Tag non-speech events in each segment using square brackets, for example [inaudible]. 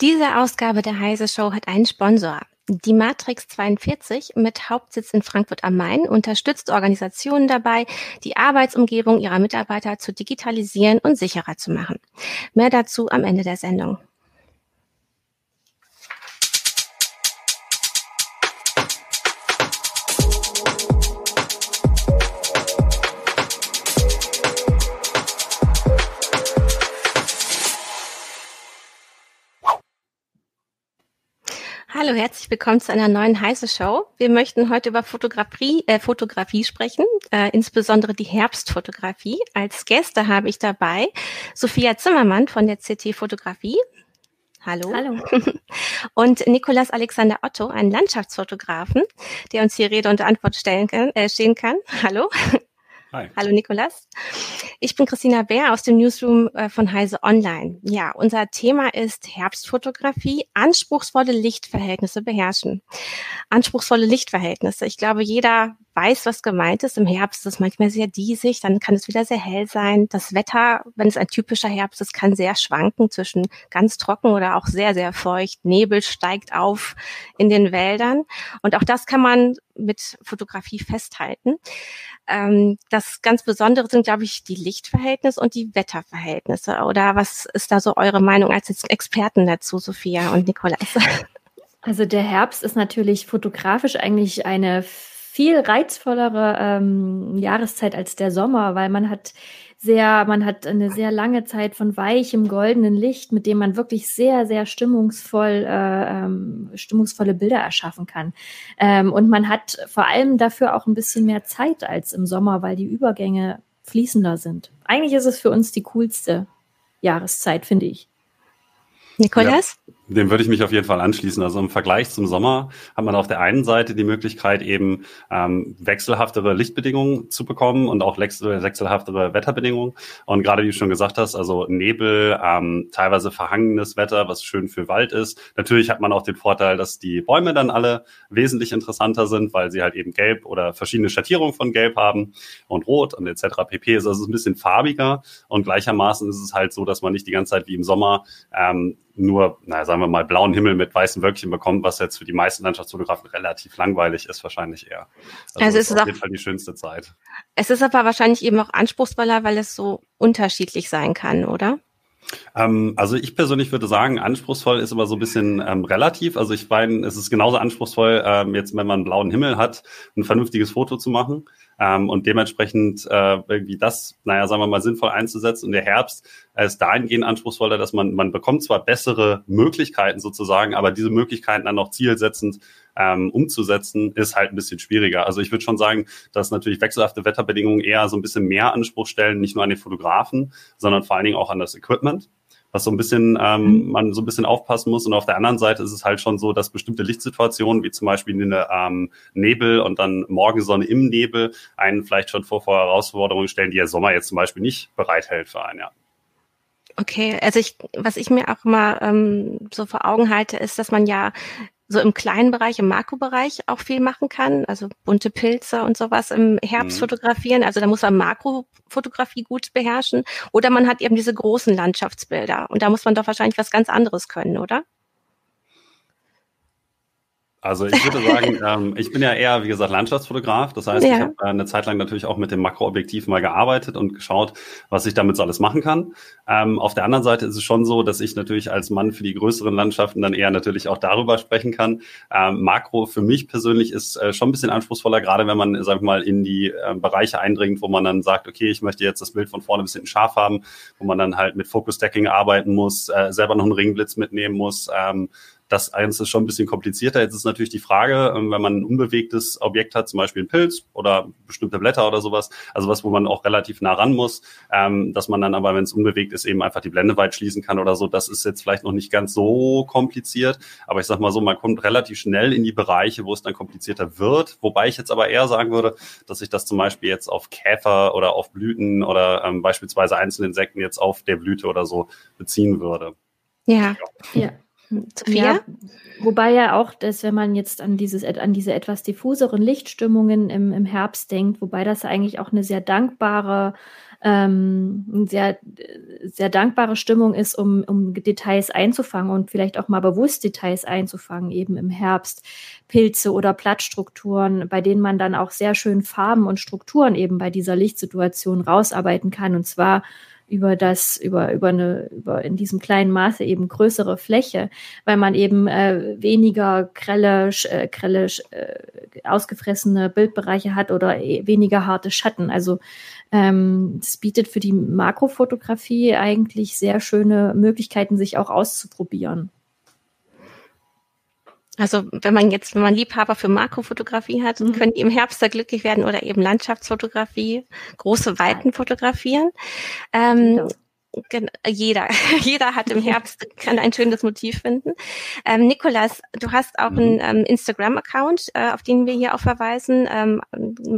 Diese Ausgabe der Heise Show hat einen Sponsor. Die Matrix 42 mit Hauptsitz in Frankfurt am Main unterstützt Organisationen dabei, die Arbeitsumgebung ihrer Mitarbeiter zu digitalisieren und sicherer zu machen. Mehr dazu am Ende der Sendung. Hallo, herzlich willkommen zu einer neuen heiße Show. Wir möchten heute über Fotografie, äh, Fotografie sprechen, äh, insbesondere die Herbstfotografie. Als Gäste habe ich dabei Sophia Zimmermann von der CT Fotografie. Hallo. Hallo. [laughs] Und Nikolas Alexander Otto, einen Landschaftsfotografen, der uns hier Rede und Antwort stellen kann, äh, stehen kann. Hallo. Hi. Hallo Nikolas. Ich bin Christina Bär aus dem Newsroom äh, von Heise Online. Ja, unser Thema ist Herbstfotografie, anspruchsvolle Lichtverhältnisse beherrschen. Anspruchsvolle Lichtverhältnisse. Ich glaube, jeder weiß, was gemeint ist. Im Herbst ist es manchmal sehr diesig, dann kann es wieder sehr hell sein. Das Wetter, wenn es ein typischer Herbst ist, kann sehr schwanken zwischen ganz trocken oder auch sehr, sehr feucht. Nebel steigt auf in den Wäldern. Und auch das kann man mit Fotografie festhalten. Ähm, das ganz Besondere sind, glaube ich, die Lichtverhältnisse und die Wetterverhältnisse. Oder was ist da so eure Meinung als Experten dazu, Sophia und Nikolas? Also der Herbst ist natürlich fotografisch eigentlich eine viel reizvollere ähm, Jahreszeit als der Sommer, weil man hat sehr, man hat eine sehr lange Zeit von weichem goldenen Licht, mit dem man wirklich sehr, sehr stimmungsvoll, äh, ähm, stimmungsvolle Bilder erschaffen kann. Ähm, und man hat vor allem dafür auch ein bisschen mehr Zeit als im Sommer, weil die Übergänge fließender sind. Eigentlich ist es für uns die coolste Jahreszeit, finde ich. Nikolas? Ja. Dem würde ich mich auf jeden Fall anschließen. Also im Vergleich zum Sommer hat man auf der einen Seite die Möglichkeit, eben ähm, wechselhaftere Lichtbedingungen zu bekommen und auch wechselhaftere Wetterbedingungen. Und gerade wie du schon gesagt hast, also Nebel, ähm, teilweise verhangenes Wetter, was schön für Wald ist. Natürlich hat man auch den Vorteil, dass die Bäume dann alle wesentlich interessanter sind, weil sie halt eben gelb oder verschiedene Schattierungen von gelb haben und rot und etc. pp. Ist also ein bisschen farbiger und gleichermaßen ist es halt so, dass man nicht die ganze Zeit wie im Sommer ähm, nur, naja, sagen wir mal, blauen Himmel mit weißen Wölkchen bekommt, was jetzt für die meisten Landschaftsfotografen relativ langweilig ist, wahrscheinlich eher. Also, also ist auf jeden Fall die schönste Zeit. Es ist aber wahrscheinlich eben auch anspruchsvoller, weil es so unterschiedlich sein kann, oder? Ähm, also ich persönlich würde sagen, anspruchsvoll ist aber so ein bisschen ähm, relativ. Also ich meine, es ist genauso anspruchsvoll, ähm, jetzt wenn man einen blauen Himmel hat, ein vernünftiges Foto zu machen. Ähm, und dementsprechend äh, irgendwie das, naja, sagen wir mal, sinnvoll einzusetzen. Und der Herbst ist dahingehend anspruchsvoller, dass man, man bekommt zwar bessere Möglichkeiten sozusagen, aber diese Möglichkeiten dann auch zielsetzend ähm, umzusetzen, ist halt ein bisschen schwieriger. Also ich würde schon sagen, dass natürlich wechselhafte Wetterbedingungen eher so ein bisschen mehr Anspruch stellen, nicht nur an den Fotografen, sondern vor allen Dingen auch an das Equipment was so ein bisschen ähm, mhm. man so ein bisschen aufpassen muss. Und auf der anderen Seite ist es halt schon so, dass bestimmte Lichtsituationen, wie zum Beispiel eine ähm, Nebel und dann Morgensonne im Nebel, einen vielleicht schon vor, vor Herausforderungen stellen, die der Sommer jetzt zum Beispiel nicht bereithält für einen, ja. Okay, also ich, was ich mir auch mal ähm, so vor Augen halte, ist, dass man ja so im kleinen Bereich, im Makrobereich auch viel machen kann, also bunte Pilze und sowas im Herbst mhm. fotografieren. Also da muss man Makrofotografie gut beherrschen. Oder man hat eben diese großen Landschaftsbilder. Und da muss man doch wahrscheinlich was ganz anderes können, oder? Also ich würde sagen, [laughs] ähm, ich bin ja eher, wie gesagt, Landschaftsfotograf. Das heißt, ja. ich habe äh, eine Zeit lang natürlich auch mit dem Makroobjektiv mal gearbeitet und geschaut, was ich damit so alles machen kann. Ähm, auf der anderen Seite ist es schon so, dass ich natürlich als Mann für die größeren Landschaften dann eher natürlich auch darüber sprechen kann. Ähm, Makro für mich persönlich ist äh, schon ein bisschen anspruchsvoller, gerade wenn man, sag ich mal, in die äh, Bereiche eindringt, wo man dann sagt, okay, ich möchte jetzt das Bild von vorne bis hinten scharf haben, wo man dann halt mit Focus Stacking arbeiten muss, äh, selber noch einen Ringblitz mitnehmen muss. Das eins ist schon ein bisschen komplizierter. Jetzt ist natürlich die Frage, ähm, wenn man ein unbewegtes Objekt hat, zum Beispiel ein Pilz oder bestimmte Blätter oder sowas, also was, wo man auch relativ nah ran muss, ähm, dass man dann aber, wenn es unbewegt ist, eben einfach die Blende weit schließen kann oder so. Das ist jetzt vielleicht noch nicht ganz so kompliziert, aber ich sag mal so, man kommt relativ schnell in die Bereiche, wo es dann komplizierter wird. Wobei ich jetzt aber eher sagen würde, dass ich das zum Beispiel jetzt auf Käfer oder auf Blüten oder ähm, beispielsweise einzelne Insekten jetzt auf der Blüte oder so beziehen würde. Ja, ja. Sophia? Ja, wobei ja auch, dass wenn man jetzt an dieses an diese etwas diffuseren Lichtstimmungen im, im Herbst denkt, wobei das eigentlich auch eine sehr dankbare ähm, sehr, sehr dankbare Stimmung ist, um, um Details einzufangen und vielleicht auch mal bewusst Details einzufangen, eben im Herbst. Pilze oder Blattstrukturen, bei denen man dann auch sehr schön Farben und Strukturen eben bei dieser Lichtsituation rausarbeiten kann. Und zwar über das, über, über eine, über in diesem kleinen Maße eben größere Fläche, weil man eben äh, weniger grelle, äh, grelle äh, ausgefressene Bildbereiche hat oder e, weniger harte Schatten. Also ähm, das bietet für die Makrofotografie eigentlich sehr schöne Möglichkeiten, sich auch auszuprobieren. Also wenn man jetzt, wenn man Liebhaber für Makrofotografie hat, mhm. können die im Herbst da glücklich werden oder eben Landschaftsfotografie, große Weiten fotografieren. Ähm, jeder, [laughs] jeder hat im Herbst, kann ein schönes Motiv finden. Ähm, Nikolas, du hast auch mhm. einen ähm, Instagram-Account, äh, auf den wir hier auch verweisen. Ähm,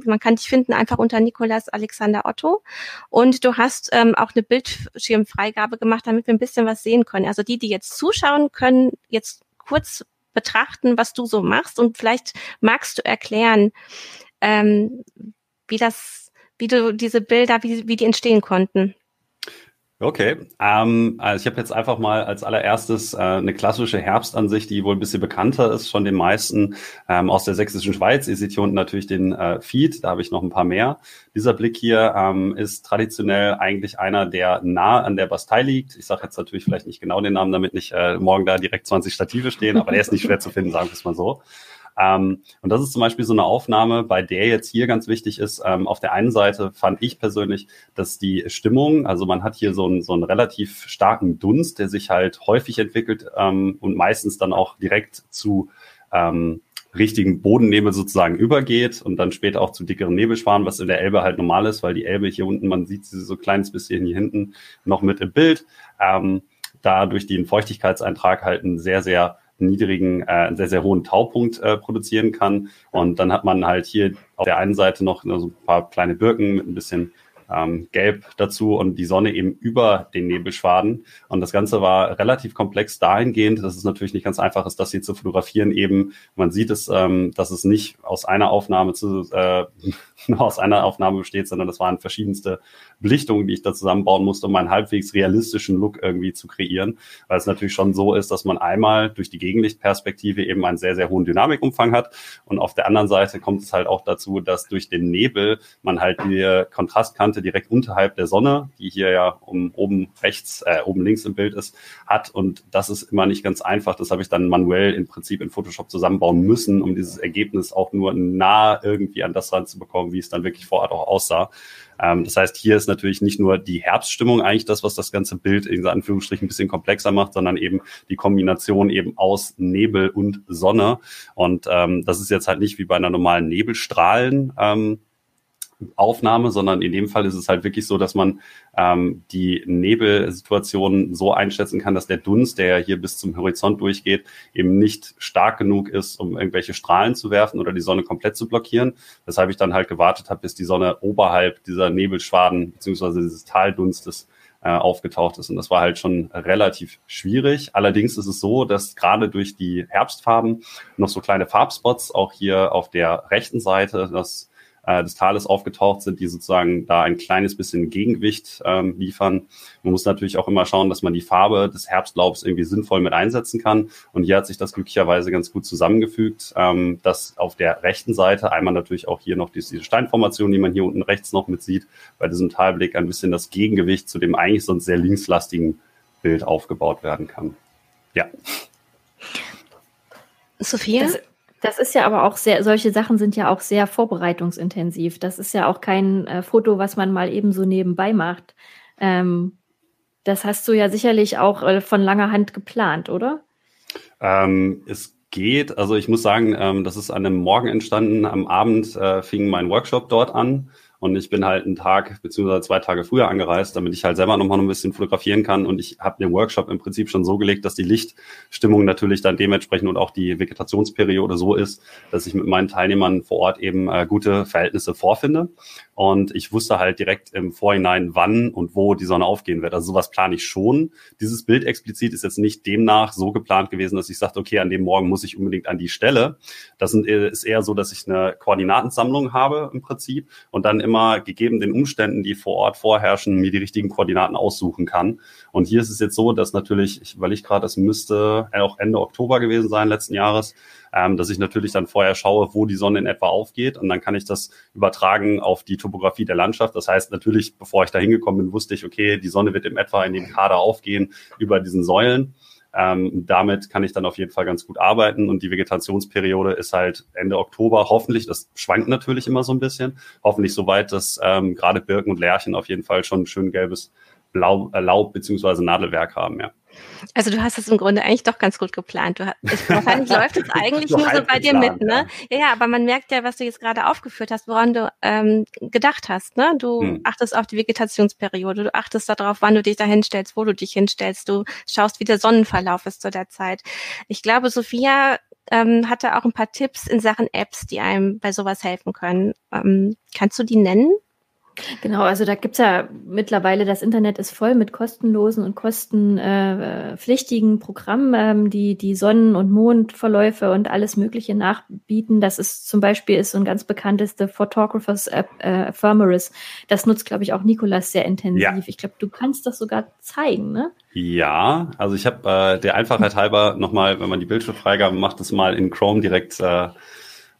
man kann dich finden einfach unter Nikolas Alexander Otto. Und du hast ähm, auch eine Bildschirmfreigabe gemacht, damit wir ein bisschen was sehen können. Also die, die jetzt zuschauen, können jetzt kurz betrachten, was du so machst und vielleicht magst du erklären, ähm, wie das, wie du diese Bilder, wie, wie die entstehen konnten. Okay, ähm, also ich habe jetzt einfach mal als allererstes äh, eine klassische Herbstansicht, die wohl ein bisschen bekannter ist, schon den meisten ähm, aus der sächsischen Schweiz. Ihr seht hier unten natürlich den äh, Feed, da habe ich noch ein paar mehr. Dieser Blick hier ähm, ist traditionell eigentlich einer, der nah an der Bastei liegt. Ich sage jetzt natürlich vielleicht nicht genau den Namen, damit nicht äh, morgen da direkt 20 Stative stehen, aber der ist nicht schwer zu finden, sagen wir es mal so. Ähm, und das ist zum Beispiel so eine Aufnahme, bei der jetzt hier ganz wichtig ist, ähm, auf der einen Seite fand ich persönlich, dass die Stimmung, also man hat hier so einen, so einen relativ starken Dunst, der sich halt häufig entwickelt ähm, und meistens dann auch direkt zu ähm, richtigen Bodennebel sozusagen übergeht und dann später auch zu dickeren Nebelschwanen, was in der Elbe halt normal ist, weil die Elbe hier unten, man sieht sie so kleines bisschen hier hinten noch mit im Bild, ähm, da durch den Feuchtigkeitseintrag halt ein sehr, sehr niedrigen, äh, einen sehr, sehr hohen Taupunkt äh, produzieren kann. Und dann hat man halt hier auf der einen Seite noch so ein paar kleine Birken mit ein bisschen ähm, Gelb dazu und die Sonne eben über den Nebelschwaden. Und das Ganze war relativ komplex dahingehend, dass es natürlich nicht ganz einfach ist, das hier zu fotografieren. Eben, man sieht es, ähm, dass es nicht aus einer Aufnahme zu, äh, [laughs] aus einer Aufnahme besteht, sondern das waren verschiedenste Belichtungen, die ich da zusammenbauen musste, um einen halbwegs realistischen Look irgendwie zu kreieren. Weil es natürlich schon so ist, dass man einmal durch die Gegenlichtperspektive eben einen sehr, sehr hohen Dynamikumfang hat. Und auf der anderen Seite kommt es halt auch dazu, dass durch den Nebel man halt die Kontrastkante direkt unterhalb der Sonne, die hier ja um, oben rechts, äh, oben links im Bild ist, hat. Und das ist immer nicht ganz einfach. Das habe ich dann manuell im Prinzip in Photoshop zusammenbauen müssen, um dieses Ergebnis auch nur nah irgendwie an das ranzubekommen, wie es dann wirklich vor Ort auch aussah. Ähm, das heißt, hier ist natürlich nicht nur die Herbststimmung eigentlich das, was das ganze Bild in Anführungsstrichen ein bisschen komplexer macht, sondern eben die Kombination eben aus Nebel und Sonne. Und ähm, das ist jetzt halt nicht wie bei einer normalen Nebelstrahlen. Ähm, Aufnahme, sondern in dem Fall ist es halt wirklich so, dass man ähm, die Nebelsituation so einschätzen kann, dass der Dunst, der hier bis zum Horizont durchgeht, eben nicht stark genug ist, um irgendwelche Strahlen zu werfen oder die Sonne komplett zu blockieren. Weshalb ich dann halt gewartet habe, bis die Sonne oberhalb dieser Nebelschwaden beziehungsweise dieses Taldunstes äh, aufgetaucht ist. Und das war halt schon relativ schwierig. Allerdings ist es so, dass gerade durch die Herbstfarben noch so kleine Farbspots auch hier auf der rechten Seite, das äh, des Tales aufgetaucht sind, die sozusagen da ein kleines bisschen Gegengewicht ähm, liefern. Man muss natürlich auch immer schauen, dass man die Farbe des Herbstlaubs irgendwie sinnvoll mit einsetzen kann. Und hier hat sich das glücklicherweise ganz gut zusammengefügt, ähm, dass auf der rechten Seite einmal natürlich auch hier noch diese Steinformation, die man hier unten rechts noch mit sieht, bei diesem Talblick ein bisschen das Gegengewicht zu dem eigentlich sonst sehr linkslastigen Bild aufgebaut werden kann. Ja. Sophia? Das das ist ja aber auch sehr, solche Sachen sind ja auch sehr vorbereitungsintensiv. Das ist ja auch kein äh, Foto, was man mal eben so nebenbei macht. Ähm, das hast du ja sicherlich auch äh, von langer Hand geplant, oder? Ähm, es geht. Also ich muss sagen, ähm, das ist an einem Morgen entstanden. Am Abend äh, fing mein Workshop dort an. Und ich bin halt einen Tag beziehungsweise zwei Tage früher angereist, damit ich halt selber nochmal ein bisschen fotografieren kann und ich habe den Workshop im Prinzip schon so gelegt, dass die Lichtstimmung natürlich dann dementsprechend und auch die Vegetationsperiode so ist, dass ich mit meinen Teilnehmern vor Ort eben äh, gute Verhältnisse vorfinde und ich wusste halt direkt im Vorhinein, wann und wo die Sonne aufgehen wird. Also sowas plane ich schon. Dieses Bild explizit ist jetzt nicht demnach so geplant gewesen, dass ich sagte, okay, an dem Morgen muss ich unbedingt an die Stelle. Das ist eher so, dass ich eine Koordinatensammlung habe im Prinzip und dann immer gegeben den Umständen, die vor Ort vorherrschen, mir die richtigen Koordinaten aussuchen kann. Und hier ist es jetzt so, dass natürlich, ich überlege gerade, es müsste auch Ende Oktober gewesen sein letzten Jahres, ähm, dass ich natürlich dann vorher schaue, wo die Sonne in etwa aufgeht und dann kann ich das übertragen auf die Topografie der Landschaft. Das heißt natürlich, bevor ich da hingekommen bin, wusste ich, okay, die Sonne wird in etwa in dem Kader aufgehen über diesen Säulen. Ähm, damit kann ich dann auf jeden Fall ganz gut arbeiten. Und die Vegetationsperiode ist halt Ende Oktober. Hoffentlich, das schwankt natürlich immer so ein bisschen, hoffentlich so weit, dass ähm, gerade Birken und Lärchen auf jeden Fall schon ein schön gelbes Blau, äh, Laub beziehungsweise Nadelwerk haben, ja. Also du hast es im Grunde eigentlich doch ganz gut geplant. Du hast, [laughs] wahrscheinlich läuft es eigentlich nur so bei dir mit, ne? Ja. ja, aber man merkt ja, was du jetzt gerade aufgeführt hast, woran du ähm, gedacht hast. Ne? Du hm. achtest auf die Vegetationsperiode, du achtest darauf, wann du dich da hinstellst, wo du dich hinstellst, du schaust, wie der Sonnenverlauf ist zu der Zeit. Ich glaube, Sophia ähm, hatte auch ein paar Tipps in Sachen Apps, die einem bei sowas helfen können. Ähm, kannst du die nennen? Genau, also da gibt's ja mittlerweile, das Internet ist voll mit kostenlosen und kostenpflichtigen Programmen, ähm, die die Sonnen- und Mondverläufe und alles Mögliche nachbieten. Das ist zum Beispiel ist so ein ganz bekanntes The Photographers App, äh, Ephemeris. Das nutzt, glaube ich, auch Nikolas sehr intensiv. Ja. Ich glaube, du kannst das sogar zeigen, ne? Ja, also ich habe äh, der Einfachheit halber nochmal, wenn man die Bildschirmfreigabe macht, das mal in Chrome direkt äh,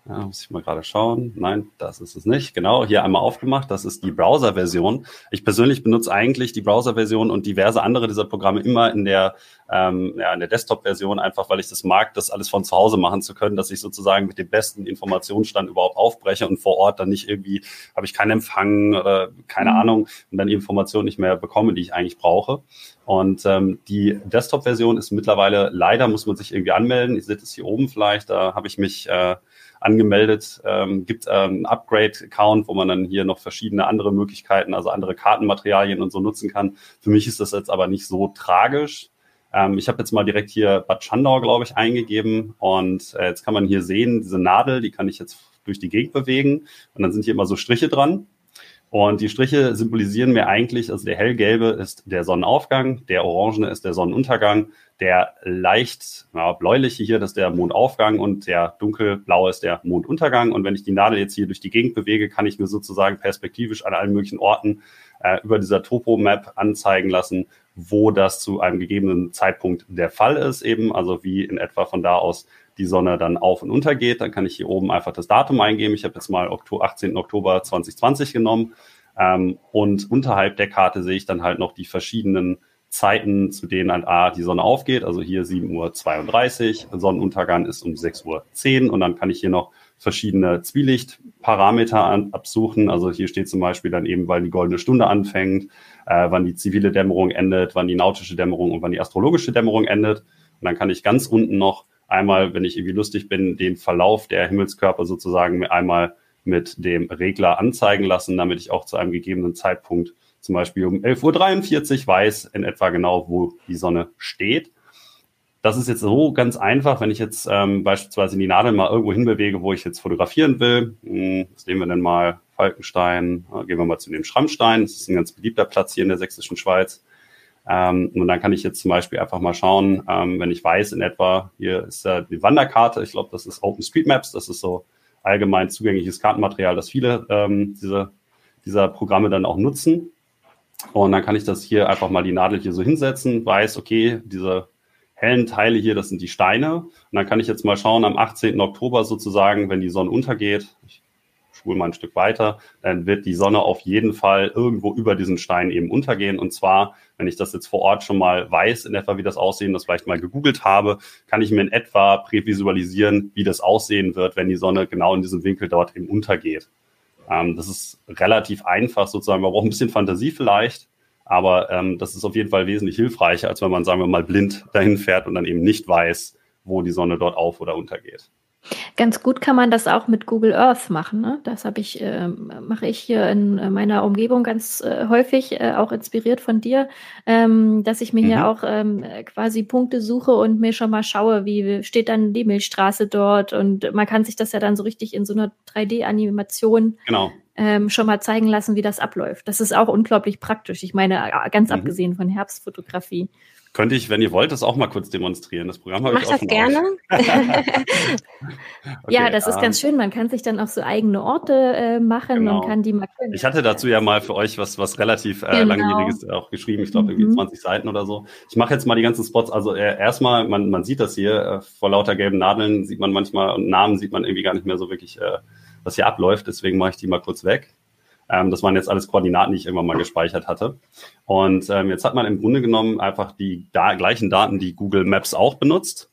ja, muss ich mal gerade schauen. Nein, das ist es nicht. Genau, hier einmal aufgemacht. Das ist die Browser-Version. Ich persönlich benutze eigentlich die Browser-Version und diverse andere dieser Programme immer in der, ähm, ja, in der Desktop-Version, einfach weil ich das mag, das alles von zu Hause machen zu können, dass ich sozusagen mit dem besten Informationsstand überhaupt aufbreche und vor Ort dann nicht irgendwie, habe ich keinen Empfang oder keine mhm. Ahnung und dann die Informationen nicht mehr bekomme, die ich eigentlich brauche. Und ähm, die Desktop-Version ist mittlerweile, leider muss man sich irgendwie anmelden. Ich sehe das hier oben vielleicht, da habe ich mich äh, angemeldet. Ähm, gibt ähm, einen Upgrade-Account, wo man dann hier noch verschiedene andere Möglichkeiten, also andere Kartenmaterialien und so nutzen kann. Für mich ist das jetzt aber nicht so tragisch. Ähm, ich habe jetzt mal direkt hier Bad Schandau, glaube ich, eingegeben und äh, jetzt kann man hier sehen, diese Nadel, die kann ich jetzt durch die Gegend bewegen und dann sind hier immer so Striche dran. Und die Striche symbolisieren mir eigentlich, also der hellgelbe ist der Sonnenaufgang, der orangene ist der Sonnenuntergang, der leicht ja, bläuliche hier, das ist der Mondaufgang und der dunkelblaue ist der Monduntergang. Und wenn ich die Nadel jetzt hier durch die Gegend bewege, kann ich mir sozusagen perspektivisch an allen möglichen Orten äh, über dieser Topo-Map anzeigen lassen, wo das zu einem gegebenen Zeitpunkt der Fall ist, eben, also wie in etwa von da aus die Sonne dann auf und unter geht. Dann kann ich hier oben einfach das Datum eingeben. Ich habe jetzt mal Oktober, 18. Oktober 2020 genommen. Ähm, und unterhalb der Karte sehe ich dann halt noch die verschiedenen Zeiten, zu denen ein A die Sonne aufgeht. Also hier 7.32 Uhr, Sonnenuntergang ist um 6.10 Uhr und dann kann ich hier noch verschiedene Zwielichtparameter absuchen. Also hier steht zum Beispiel dann eben, weil die goldene Stunde anfängt, äh, wann die zivile Dämmerung endet, wann die nautische Dämmerung und wann die astrologische Dämmerung endet. Und dann kann ich ganz unten noch einmal, wenn ich irgendwie lustig bin, den Verlauf der Himmelskörper sozusagen einmal mit dem Regler anzeigen lassen, damit ich auch zu einem gegebenen Zeitpunkt zum Beispiel um 11.43 Uhr weiß in etwa genau, wo die Sonne steht. Das ist jetzt so ganz einfach, wenn ich jetzt ähm, beispielsweise die Nadel mal irgendwo hinbewege, wo ich jetzt fotografieren will. Hm, was nehmen wir denn mal? Falkenstein. Gehen wir mal zu den Schrammstein. Das ist ein ganz beliebter Platz hier in der sächsischen Schweiz. Ähm, und dann kann ich jetzt zum Beispiel einfach mal schauen, ähm, wenn ich weiß in etwa, hier ist ja die Wanderkarte, ich glaube, das ist OpenStreetMaps, das ist so allgemein zugängliches Kartenmaterial, das viele ähm, diese, dieser Programme dann auch nutzen. Und dann kann ich das hier einfach mal die Nadel hier so hinsetzen, weiß, okay, diese hellen Teile hier, das sind die Steine. Und dann kann ich jetzt mal schauen, am 18. Oktober sozusagen, wenn die Sonne untergeht, ich spule mal ein Stück weiter, dann wird die Sonne auf jeden Fall irgendwo über diesen Stein eben untergehen. Und zwar, wenn ich das jetzt vor Ort schon mal weiß, in etwa wie das aussehen, das vielleicht mal gegoogelt habe, kann ich mir in etwa prävisualisieren, wie das aussehen wird, wenn die Sonne genau in diesem Winkel dort eben untergeht. Ähm, das ist relativ einfach sozusagen. Man braucht ein bisschen Fantasie vielleicht. Aber ähm, das ist auf jeden Fall wesentlich hilfreicher, als wenn man, sagen wir mal, blind dahin fährt und dann eben nicht weiß, wo die Sonne dort auf oder untergeht. Ganz gut kann man das auch mit Google Earth machen. Ne? Das habe ich, äh, mache ich hier in äh, meiner Umgebung ganz äh, häufig, äh, auch inspiriert von dir, ähm, dass ich mir mhm. hier auch ähm, quasi Punkte suche und mir schon mal schaue, wie steht dann die Milchstraße dort. Und man kann sich das ja dann so richtig in so einer 3D-Animation genau. ähm, schon mal zeigen lassen, wie das abläuft. Das ist auch unglaublich praktisch. Ich meine, äh, ganz mhm. abgesehen von Herbstfotografie. Könnte ich, wenn ihr wollt, das auch mal kurz demonstrieren. Das Programm habe Mach ich auch das gerne. [laughs] [laughs] okay, ja, das ist ganz ähm, schön. Man kann sich dann auch so eigene Orte äh, machen genau. und kann die markieren. Ich hatte dazu ja mal für euch was, was relativ äh, genau. langjähriges auch geschrieben. Ich glaube, irgendwie mhm. 20 Seiten oder so. Ich mache jetzt mal die ganzen Spots. Also äh, erstmal, man, man sieht das hier, äh, vor lauter gelben Nadeln sieht man manchmal und Namen sieht man irgendwie gar nicht mehr so wirklich, äh, was hier abläuft. Deswegen mache ich die mal kurz weg. Ähm, das waren jetzt alles Koordinaten, die ich irgendwann mal gespeichert hatte. Und ähm, jetzt hat man im Grunde genommen einfach die da gleichen Daten, die Google Maps auch benutzt.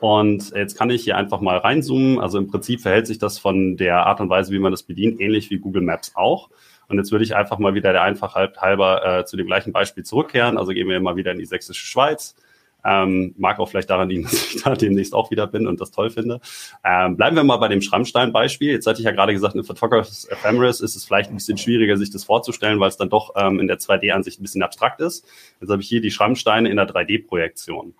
Und jetzt kann ich hier einfach mal reinzoomen. Also im Prinzip verhält sich das von der Art und Weise, wie man das bedient, ähnlich wie Google Maps auch. Und jetzt würde ich einfach mal wieder der Einfachheit halber äh, zu dem gleichen Beispiel zurückkehren. Also gehen wir mal wieder in die sächsische Schweiz. Ähm, mag auch vielleicht daran liegen, [laughs] dass ich da demnächst auch wieder bin und das toll finde. Ähm, bleiben wir mal bei dem Schrammstein-Beispiel. Jetzt hatte ich ja gerade gesagt, in Photographer's Ephemeris ist es vielleicht ein bisschen schwieriger, sich das vorzustellen, weil es dann doch ähm, in der 2D-Ansicht ein bisschen abstrakt ist. Jetzt habe ich hier die Schrammsteine in der 3D-Projektion.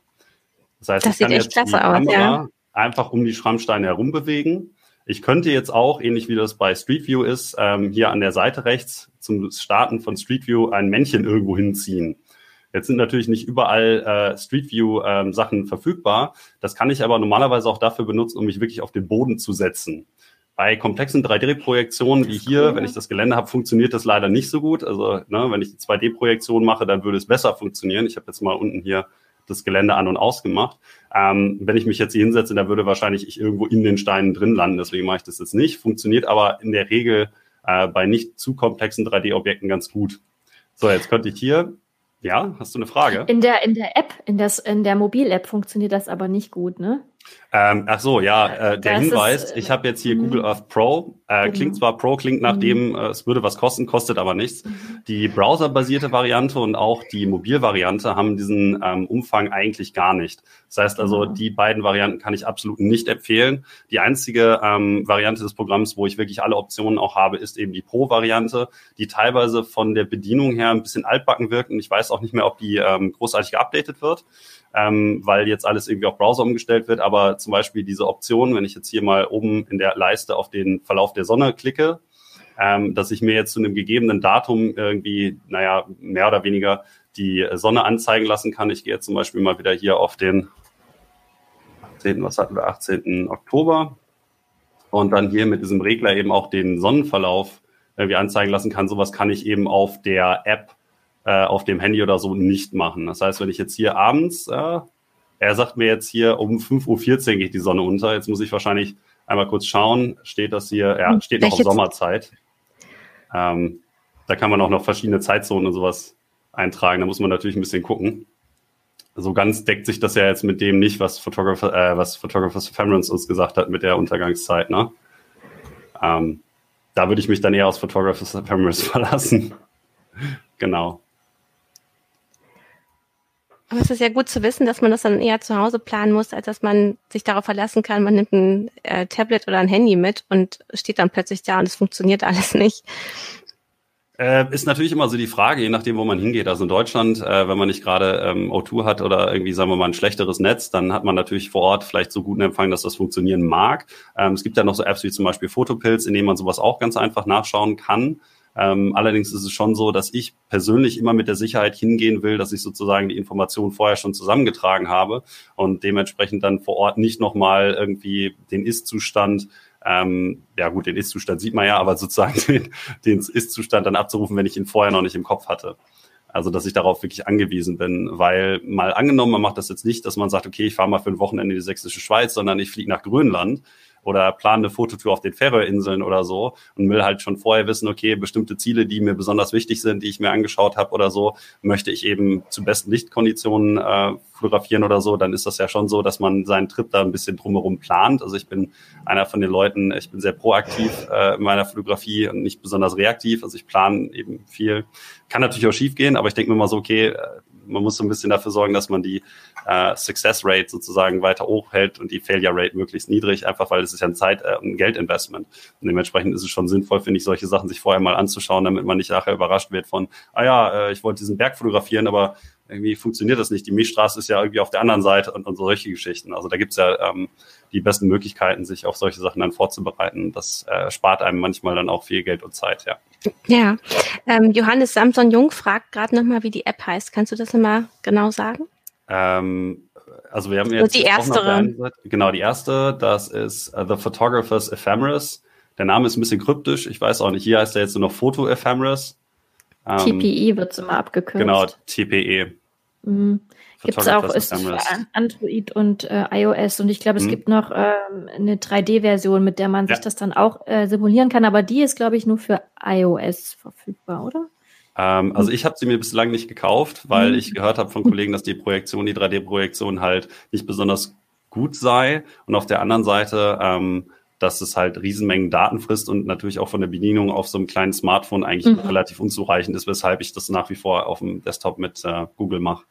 Das heißt, das ich kann jetzt die Kamera ja. einfach um die Schrammsteine herum bewegen. Ich könnte jetzt auch, ähnlich wie das bei Street View ist, ähm, hier an der Seite rechts zum Starten von Street View ein Männchen irgendwo hinziehen. Jetzt sind natürlich nicht überall äh, Street View ähm, Sachen verfügbar. Das kann ich aber normalerweise auch dafür benutzen, um mich wirklich auf den Boden zu setzen. Bei komplexen 3D-Projektionen wie hier, wenn ich das Gelände habe, funktioniert das leider nicht so gut. Also ne, wenn ich die 2D-Projektion mache, dann würde es besser funktionieren. Ich habe jetzt mal unten hier das Gelände an und ausgemacht. Ähm, wenn ich mich jetzt hier hinsetze, dann würde wahrscheinlich ich irgendwo in den Steinen drin landen. Deswegen mache ich das jetzt nicht. Funktioniert aber in der Regel äh, bei nicht zu komplexen 3D-Objekten ganz gut. So, jetzt könnte ich hier ja, hast du eine Frage? In der, in der App, in, das, in der Mobil-App funktioniert das aber nicht gut, ne? Ähm, ach so, ja, äh, der das Hinweis, ist, ich habe jetzt hier Google mhm. Earth Pro. Äh, genau. Klingt zwar Pro, klingt nach dem, mhm. äh, es würde was kosten, kostet aber nichts. Mhm. Die browserbasierte Variante und auch die Mobilvariante haben diesen ähm, Umfang eigentlich gar nicht. Das heißt also, die beiden Varianten kann ich absolut nicht empfehlen. Die einzige ähm, Variante des Programms, wo ich wirklich alle Optionen auch habe, ist eben die Pro-Variante, die teilweise von der Bedienung her ein bisschen altbacken wirkt und ich weiß auch nicht mehr, ob die ähm, großartig geupdatet wird ähm, weil jetzt alles irgendwie auf Browser umgestellt wird. Aber zum Beispiel diese Option, wenn ich jetzt hier mal oben in der Leiste auf den Verlauf der Sonne klicke, ähm, dass ich mir jetzt zu einem gegebenen Datum irgendwie, naja, mehr oder weniger die Sonne anzeigen lassen kann. Ich gehe jetzt zum Beispiel mal wieder hier auf den 18., was hatten wir, 18. Oktober und dann hier mit diesem Regler eben auch den Sonnenverlauf irgendwie anzeigen lassen kann. Sowas kann ich eben auf der App äh, auf dem Handy oder so nicht machen. Das heißt, wenn ich jetzt hier abends, äh, er sagt mir jetzt hier um 5.14 Uhr geht die Sonne unter, jetzt muss ich wahrscheinlich einmal kurz schauen, steht das hier, ja, steht noch auf Sommerzeit. Ähm, da kann man auch noch verschiedene Zeitzonen und sowas eintragen, da muss man natürlich ein bisschen gucken. So ganz deckt sich das ja jetzt mit dem nicht, was Photographer, äh, was Photographers Ephemerals uns gesagt hat mit der Untergangszeit, ne? Ähm, da würde ich mich dann eher aus Photographers [laughs] Ephemerals verlassen. genau. Aber es ist ja gut zu wissen, dass man das dann eher zu Hause planen muss, als dass man sich darauf verlassen kann, man nimmt ein äh, Tablet oder ein Handy mit und steht dann plötzlich da und es funktioniert [laughs] alles nicht. Äh, ist natürlich immer so die Frage, je nachdem, wo man hingeht. Also in Deutschland, äh, wenn man nicht gerade ähm, O2 hat oder irgendwie, sagen wir mal, ein schlechteres Netz, dann hat man natürlich vor Ort vielleicht so guten Empfang, dass das funktionieren mag. Ähm, es gibt ja noch so Apps wie zum Beispiel Photopills, in denen man sowas auch ganz einfach nachschauen kann. Ähm, allerdings ist es schon so, dass ich persönlich immer mit der Sicherheit hingehen will, dass ich sozusagen die Informationen vorher schon zusammengetragen habe und dementsprechend dann vor Ort nicht nochmal irgendwie den Ist-Zustand ähm, ja gut, den Ist-Zustand sieht man ja, aber sozusagen [laughs] den, den Ist-Zustand dann abzurufen, wenn ich ihn vorher noch nicht im Kopf hatte. Also, dass ich darauf wirklich angewiesen bin, weil mal angenommen, man macht das jetzt nicht, dass man sagt, okay, ich fahre mal für ein Wochenende in die sächsische Schweiz, sondern ich fliege nach Grönland oder plane eine Fototour auf den Färöerinseln oder so und will halt schon vorher wissen, okay, bestimmte Ziele, die mir besonders wichtig sind, die ich mir angeschaut habe oder so, möchte ich eben zu besten Lichtkonditionen äh, fotografieren oder so, dann ist das ja schon so, dass man seinen Trip da ein bisschen drumherum plant. Also ich bin einer von den Leuten, ich bin sehr proaktiv äh, in meiner Fotografie und nicht besonders reaktiv. Also ich plane eben viel. Kann natürlich auch schief gehen, aber ich denke mir mal so, okay, man muss so ein bisschen dafür sorgen, dass man die äh, Success Rate sozusagen weiter hoch hält und die Failure Rate möglichst niedrig, einfach weil es ist ja ein Zeit- äh, ein Geldinvestment. Und dementsprechend ist es schon sinnvoll, finde ich, solche Sachen sich vorher mal anzuschauen, damit man nicht nachher überrascht wird von, ah ja, äh, ich wollte diesen Berg fotografieren, aber irgendwie funktioniert das nicht. Die Milchstraße ist ja irgendwie auf der anderen Seite und, und solche Geschichten. Also da gibt's ja ähm, die besten Möglichkeiten, sich auf solche Sachen dann vorzubereiten. Das äh, spart einem manchmal dann auch viel Geld und Zeit, ja. Ja, ähm, Johannes Samson Jung fragt gerade nochmal, wie die App heißt. Kannst du das nochmal genau sagen? Ähm, also wir haben jetzt die erste. Genau, die erste, das ist uh, The Photographer's Ephemeris. Der Name ist ein bisschen kryptisch. Ich weiß auch nicht. Hier heißt er jetzt nur noch Photo Ephemeris. Ähm, TPE wird es immer abgekürzt. Genau, TPE. Mhm. Gibt es auch ist für Android und äh, iOS und ich glaube, es mhm. gibt noch äh, eine 3D-Version, mit der man ja. sich das dann auch äh, simulieren kann, aber die ist, glaube ich, nur für iOS verfügbar, oder? Ähm, also ich habe sie mir bislang nicht gekauft, weil mhm. ich gehört habe von Kollegen, dass die Projektion, die 3D-Projektion halt nicht besonders gut sei. Und auf der anderen Seite ähm, dass es halt Riesenmengen Daten frisst und natürlich auch von der Bedienung auf so einem kleinen Smartphone eigentlich mhm. relativ unzureichend ist, weshalb ich das nach wie vor auf dem Desktop mit äh, Google mache.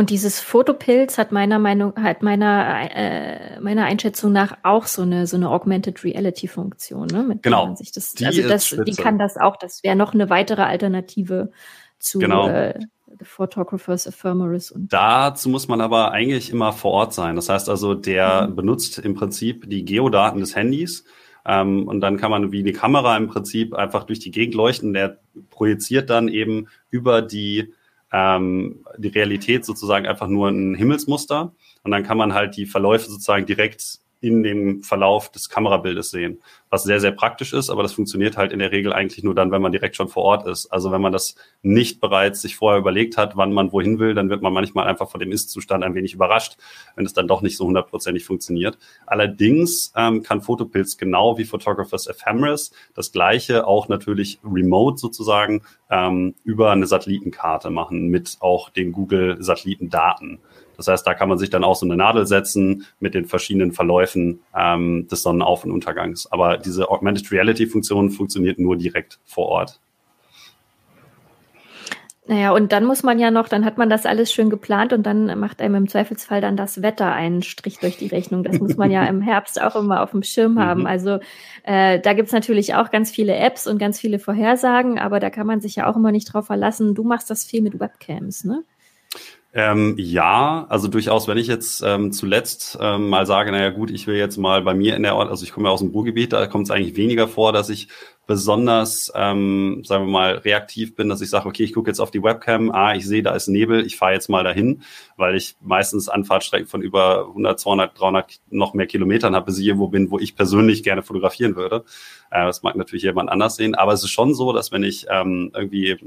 Und dieses Fotopilz hat meiner Meinung, hat meiner, äh, meiner Einschätzung nach auch so eine, so eine Augmented Reality Funktion, ne? Mit genau. Man sich das, die also das, die kann das auch. Das wäre noch eine weitere Alternative zu, genau. äh, The Photographers Ephemeris. Und Dazu muss man aber eigentlich immer vor Ort sein. Das heißt also, der mhm. benutzt im Prinzip die Geodaten des Handys. Ähm, und dann kann man wie eine Kamera im Prinzip einfach durch die Gegend leuchten. Der projiziert dann eben über die, ähm, die Realität sozusagen einfach nur ein Himmelsmuster. Und dann kann man halt die Verläufe sozusagen direkt in dem Verlauf des Kamerabildes sehen, was sehr, sehr praktisch ist, aber das funktioniert halt in der Regel eigentlich nur dann, wenn man direkt schon vor Ort ist. Also wenn man das nicht bereits sich vorher überlegt hat, wann man wohin will, dann wird man manchmal einfach von dem Ist-Zustand ein wenig überrascht, wenn es dann doch nicht so hundertprozentig funktioniert. Allerdings ähm, kann Photopilz genau wie Photographers Ephemeris das gleiche auch natürlich remote sozusagen ähm, über eine Satellitenkarte machen mit auch den Google-Satellitendaten. Das heißt, da kann man sich dann auch so eine Nadel setzen mit den verschiedenen Verläufen ähm, des Sonnenauf- und Untergangs. Aber diese Augmented Reality-Funktion funktioniert nur direkt vor Ort. Naja, und dann muss man ja noch, dann hat man das alles schön geplant und dann macht einem im Zweifelsfall dann das Wetter einen Strich durch die Rechnung. Das muss man ja [laughs] im Herbst auch immer auf dem Schirm haben. Mhm. Also äh, da gibt's natürlich auch ganz viele Apps und ganz viele Vorhersagen, aber da kann man sich ja auch immer nicht drauf verlassen. Du machst das viel mit Webcams, ne? Ähm, ja, also durchaus, wenn ich jetzt ähm, zuletzt ähm, mal sage, naja gut, ich will jetzt mal bei mir in der Ort, also ich komme ja aus dem Ruhrgebiet, da kommt es eigentlich weniger vor, dass ich besonders, ähm, sagen wir mal, reaktiv bin, dass ich sage, okay, ich gucke jetzt auf die Webcam, ah, ich sehe, da ist Nebel, ich fahre jetzt mal dahin, weil ich meistens Anfahrtstrecken von über 100, 200, 300 noch mehr Kilometern habe, bis ich irgendwo bin, wo ich persönlich gerne fotografieren würde. Äh, das mag natürlich jemand anders sehen, aber es ist schon so, dass wenn ich ähm, irgendwie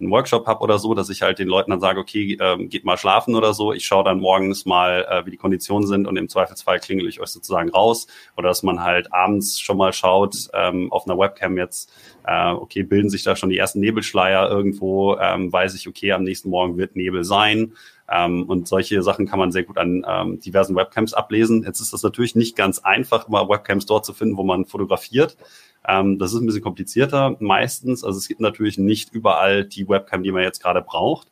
einen Workshop habe oder so, dass ich halt den Leuten dann sage, okay, ähm, geht mal schlafen oder so. Ich schaue dann morgens mal, äh, wie die Konditionen sind und im Zweifelsfall klingel ich euch sozusagen raus. Oder dass man halt abends schon mal schaut, ähm, auf einer Webcam jetzt, äh, okay, bilden sich da schon die ersten Nebelschleier irgendwo, ähm, weiß ich, okay, am nächsten Morgen wird Nebel sein. Ähm, und solche Sachen kann man sehr gut an ähm, diversen Webcams ablesen. Jetzt ist das natürlich nicht ganz einfach, mal Webcams dort zu finden, wo man fotografiert. Ähm, das ist ein bisschen komplizierter meistens. Also es gibt natürlich nicht überall die Webcam, die man jetzt gerade braucht.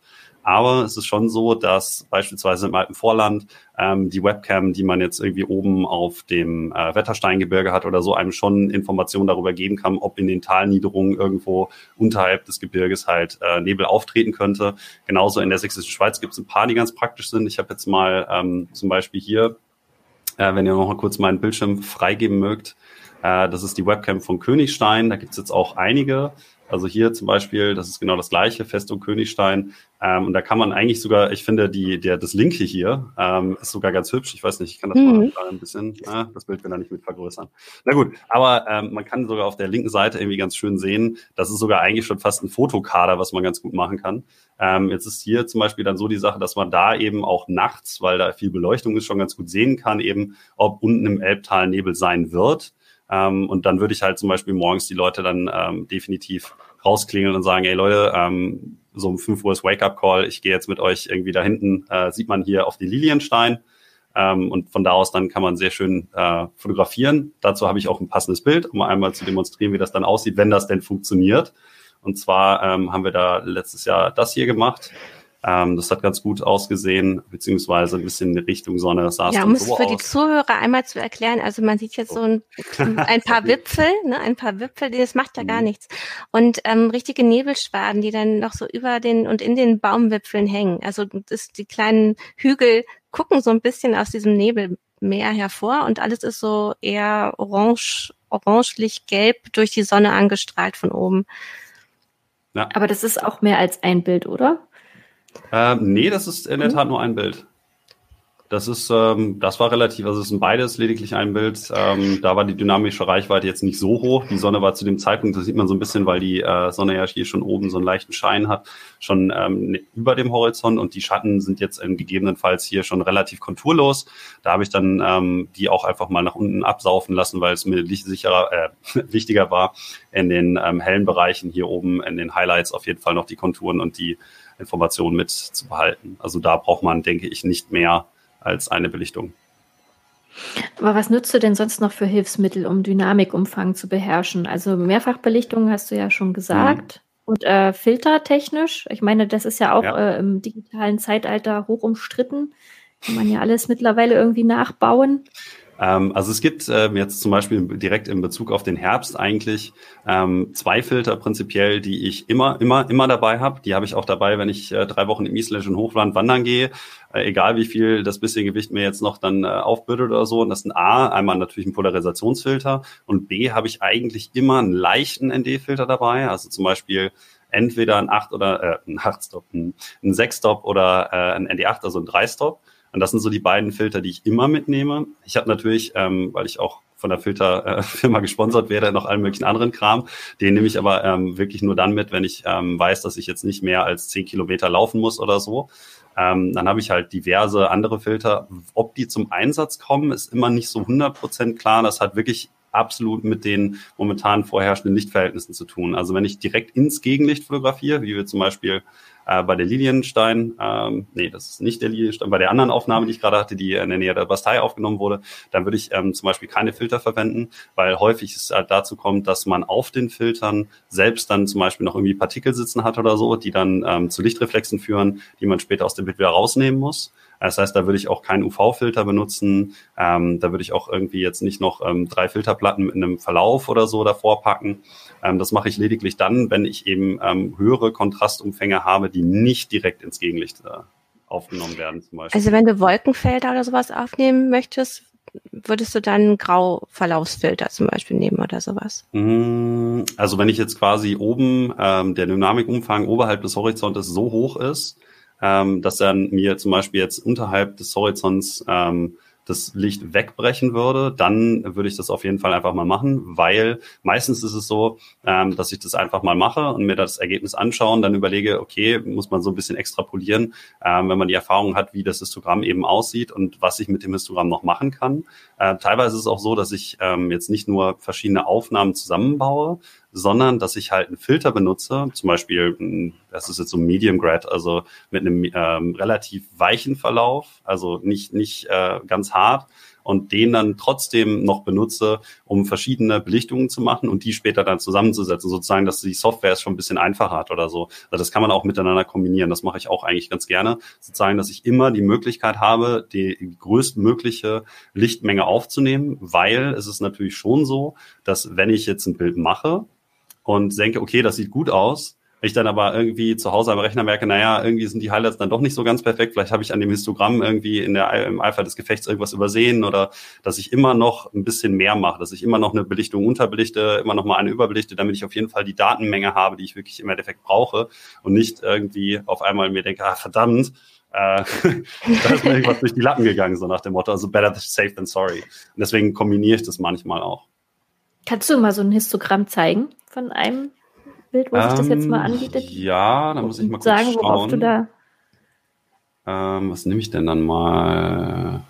Aber es ist schon so, dass beispielsweise im Alpenvorland ähm, die Webcam, die man jetzt irgendwie oben auf dem äh, Wettersteingebirge hat oder so, einem schon Informationen darüber geben kann, ob in den Talniederungen irgendwo unterhalb des Gebirges halt äh, Nebel auftreten könnte. Genauso in der sächsischen Schweiz gibt es ein paar, die ganz praktisch sind. Ich habe jetzt mal ähm, zum Beispiel hier, äh, wenn ihr noch mal kurz meinen Bildschirm freigeben mögt, äh, das ist die Webcam von Königstein. Da gibt es jetzt auch einige. Also hier zum Beispiel, das ist genau das gleiche, Festung Königstein. Ähm, und da kann man eigentlich sogar, ich finde, die, der, das Linke hier ähm, ist sogar ganz hübsch. Ich weiß nicht, ich kann das mhm. mal ein bisschen, äh, das Bild will da nicht mit vergrößern. Na gut, aber ähm, man kann sogar auf der linken Seite irgendwie ganz schön sehen, das ist sogar eigentlich schon fast ein Fotokader, was man ganz gut machen kann. Ähm, jetzt ist hier zum Beispiel dann so die Sache, dass man da eben auch nachts, weil da viel Beleuchtung ist, schon ganz gut sehen kann, eben, ob unten im Elbtal Nebel sein wird. Ähm, und dann würde ich halt zum Beispiel morgens die Leute dann ähm, definitiv rausklingeln und sagen, ey Leute, ähm, so um 5 Uhr ist Wake-up-Call, ich gehe jetzt mit euch irgendwie da hinten, äh, sieht man hier auf die Lilienstein. Ähm, und von da aus dann kann man sehr schön äh, fotografieren. Dazu habe ich auch ein passendes Bild, um einmal zu demonstrieren, wie das dann aussieht, wenn das denn funktioniert. Und zwar ähm, haben wir da letztes Jahr das hier gemacht. Ähm, das hat ganz gut ausgesehen, beziehungsweise ein bisschen in Richtung Sonne sah es Ja, um es so für aus. die Zuhörer einmal zu erklären, also man sieht jetzt so ein, [laughs] ein paar Wipfel, ne, ein paar Wipfel, das macht ja gar mhm. nichts. Und ähm, richtige Nebelschwaden, die dann noch so über den und in den Baumwipfeln hängen. Also das, die kleinen Hügel gucken so ein bisschen aus diesem Nebelmeer hervor und alles ist so eher orange, orangelich gelb durch die Sonne angestrahlt von oben. Ja. Aber das ist auch mehr als ein Bild, oder? Ähm, nee, das ist in der mhm. Tat nur ein Bild. Das ist, ähm, das war relativ, also es sind beides lediglich ein Bild. Ähm, da war die dynamische Reichweite jetzt nicht so hoch. Die Sonne war zu dem Zeitpunkt, das sieht man so ein bisschen, weil die äh, Sonne ja hier schon oben so einen leichten Schein hat, schon ähm, ne, über dem Horizont und die Schatten sind jetzt ähm, gegebenenfalls hier schon relativ konturlos. Da habe ich dann ähm, die auch einfach mal nach unten absaufen lassen, weil es mir sicherer, äh, [laughs] wichtiger war, in den ähm, hellen Bereichen hier oben in den Highlights auf jeden Fall noch die Konturen und die Informationen mit zu behalten. Also da braucht man, denke ich, nicht mehr als eine Belichtung. Aber was nützt du denn sonst noch für Hilfsmittel, um Dynamikumfang zu beherrschen? Also Mehrfachbelichtung hast du ja schon gesagt. Mhm. Und äh, filtertechnisch, ich meine, das ist ja auch ja. Äh, im digitalen Zeitalter hoch umstritten. Kann man ja alles mittlerweile irgendwie nachbauen. Ähm, also es gibt ähm, jetzt zum Beispiel direkt in Bezug auf den Herbst eigentlich ähm, zwei Filter prinzipiell, die ich immer, immer, immer dabei habe. Die habe ich auch dabei, wenn ich äh, drei Wochen im isländischen Hochland wandern gehe. Äh, egal wie viel das bisschen Gewicht mir jetzt noch dann äh, aufbürdet oder so. Und das ist ein A, einmal natürlich ein Polarisationsfilter und B habe ich eigentlich immer einen leichten ND-Filter dabei. Also zum Beispiel entweder ein 8 oder äh, ein 8-Stop, ein, ein 6-Stop oder äh, ein ND8, also ein 3-Stop. Und das sind so die beiden Filter, die ich immer mitnehme. Ich habe natürlich, ähm, weil ich auch von der Filterfirma äh, [laughs] gesponsert werde, noch allen möglichen anderen Kram. Den nehme ich aber ähm, wirklich nur dann mit, wenn ich ähm, weiß, dass ich jetzt nicht mehr als zehn Kilometer laufen muss oder so. Ähm, dann habe ich halt diverse andere Filter. Ob die zum Einsatz kommen, ist immer nicht so 100% klar. Das hat wirklich absolut mit den momentan vorherrschenden Lichtverhältnissen zu tun. Also wenn ich direkt ins Gegenlicht fotografiere, wie wir zum Beispiel äh, bei der Lilienstein, ähm, nee, das ist nicht der Lilienstein, bei der anderen Aufnahme, die ich gerade hatte, die in der Nähe der Bastei aufgenommen wurde, dann würde ich ähm, zum Beispiel keine Filter verwenden, weil häufig es halt dazu kommt, dass man auf den Filtern selbst dann zum Beispiel noch irgendwie Partikel sitzen hat oder so, die dann ähm, zu Lichtreflexen führen, die man später aus dem Bild wieder rausnehmen muss. Das heißt, da würde ich auch keinen UV-Filter benutzen. Ähm, da würde ich auch irgendwie jetzt nicht noch ähm, drei Filterplatten mit einem Verlauf oder so davor packen. Ähm, das mache ich lediglich dann, wenn ich eben ähm, höhere Kontrastumfänge habe, die nicht direkt ins Gegenlicht äh, aufgenommen werden. Zum Beispiel. Also wenn du Wolkenfelder oder sowas aufnehmen möchtest, würdest du dann einen Grauverlaufsfilter zum Beispiel nehmen oder sowas? Mm, also wenn ich jetzt quasi oben ähm, der Dynamikumfang oberhalb des Horizontes so hoch ist, ähm, dass dann mir zum Beispiel jetzt unterhalb des Horizonts ähm, das Licht wegbrechen würde, dann würde ich das auf jeden Fall einfach mal machen, weil meistens ist es so, ähm, dass ich das einfach mal mache und mir das Ergebnis anschaue und dann überlege, okay, muss man so ein bisschen extrapolieren, ähm, wenn man die Erfahrung hat, wie das Histogramm eben aussieht und was ich mit dem Histogramm noch machen kann. Äh, teilweise ist es auch so, dass ich ähm, jetzt nicht nur verschiedene Aufnahmen zusammenbaue, sondern dass ich halt einen Filter benutze, zum Beispiel, das ist jetzt so Medium Grad, also mit einem ähm, relativ weichen Verlauf, also nicht, nicht äh, ganz hart und den dann trotzdem noch benutze, um verschiedene Belichtungen zu machen und die später dann zusammenzusetzen, sozusagen, dass die Software es schon ein bisschen einfacher hat oder so. Also das kann man auch miteinander kombinieren. Das mache ich auch eigentlich ganz gerne, sozusagen, dass ich immer die Möglichkeit habe, die größtmögliche Lichtmenge aufzunehmen, weil es ist natürlich schon so, dass wenn ich jetzt ein Bild mache, und denke, okay, das sieht gut aus. Ich dann aber irgendwie zu Hause am Rechner merke, naja, irgendwie sind die Highlights dann doch nicht so ganz perfekt. Vielleicht habe ich an dem Histogramm irgendwie in der, im Eifer des Gefechts irgendwas übersehen oder dass ich immer noch ein bisschen mehr mache, dass ich immer noch eine Belichtung unterbelichte, immer noch mal eine überbelichte, damit ich auf jeden Fall die Datenmenge habe, die ich wirklich im Endeffekt brauche und nicht irgendwie auf einmal mir denke, ah, verdammt, äh, [laughs] da ist mir irgendwas durch die Lappen gegangen, so nach dem Motto, also better safe than sorry. Und deswegen kombiniere ich das manchmal auch. Kannst du mal so ein Histogramm zeigen von einem Bild, wo ähm, sich das jetzt mal ähm, anbietet? Ja, da muss ich mal kurz sagen, schauen. worauf du da. Ähm, was nehme ich denn dann mal?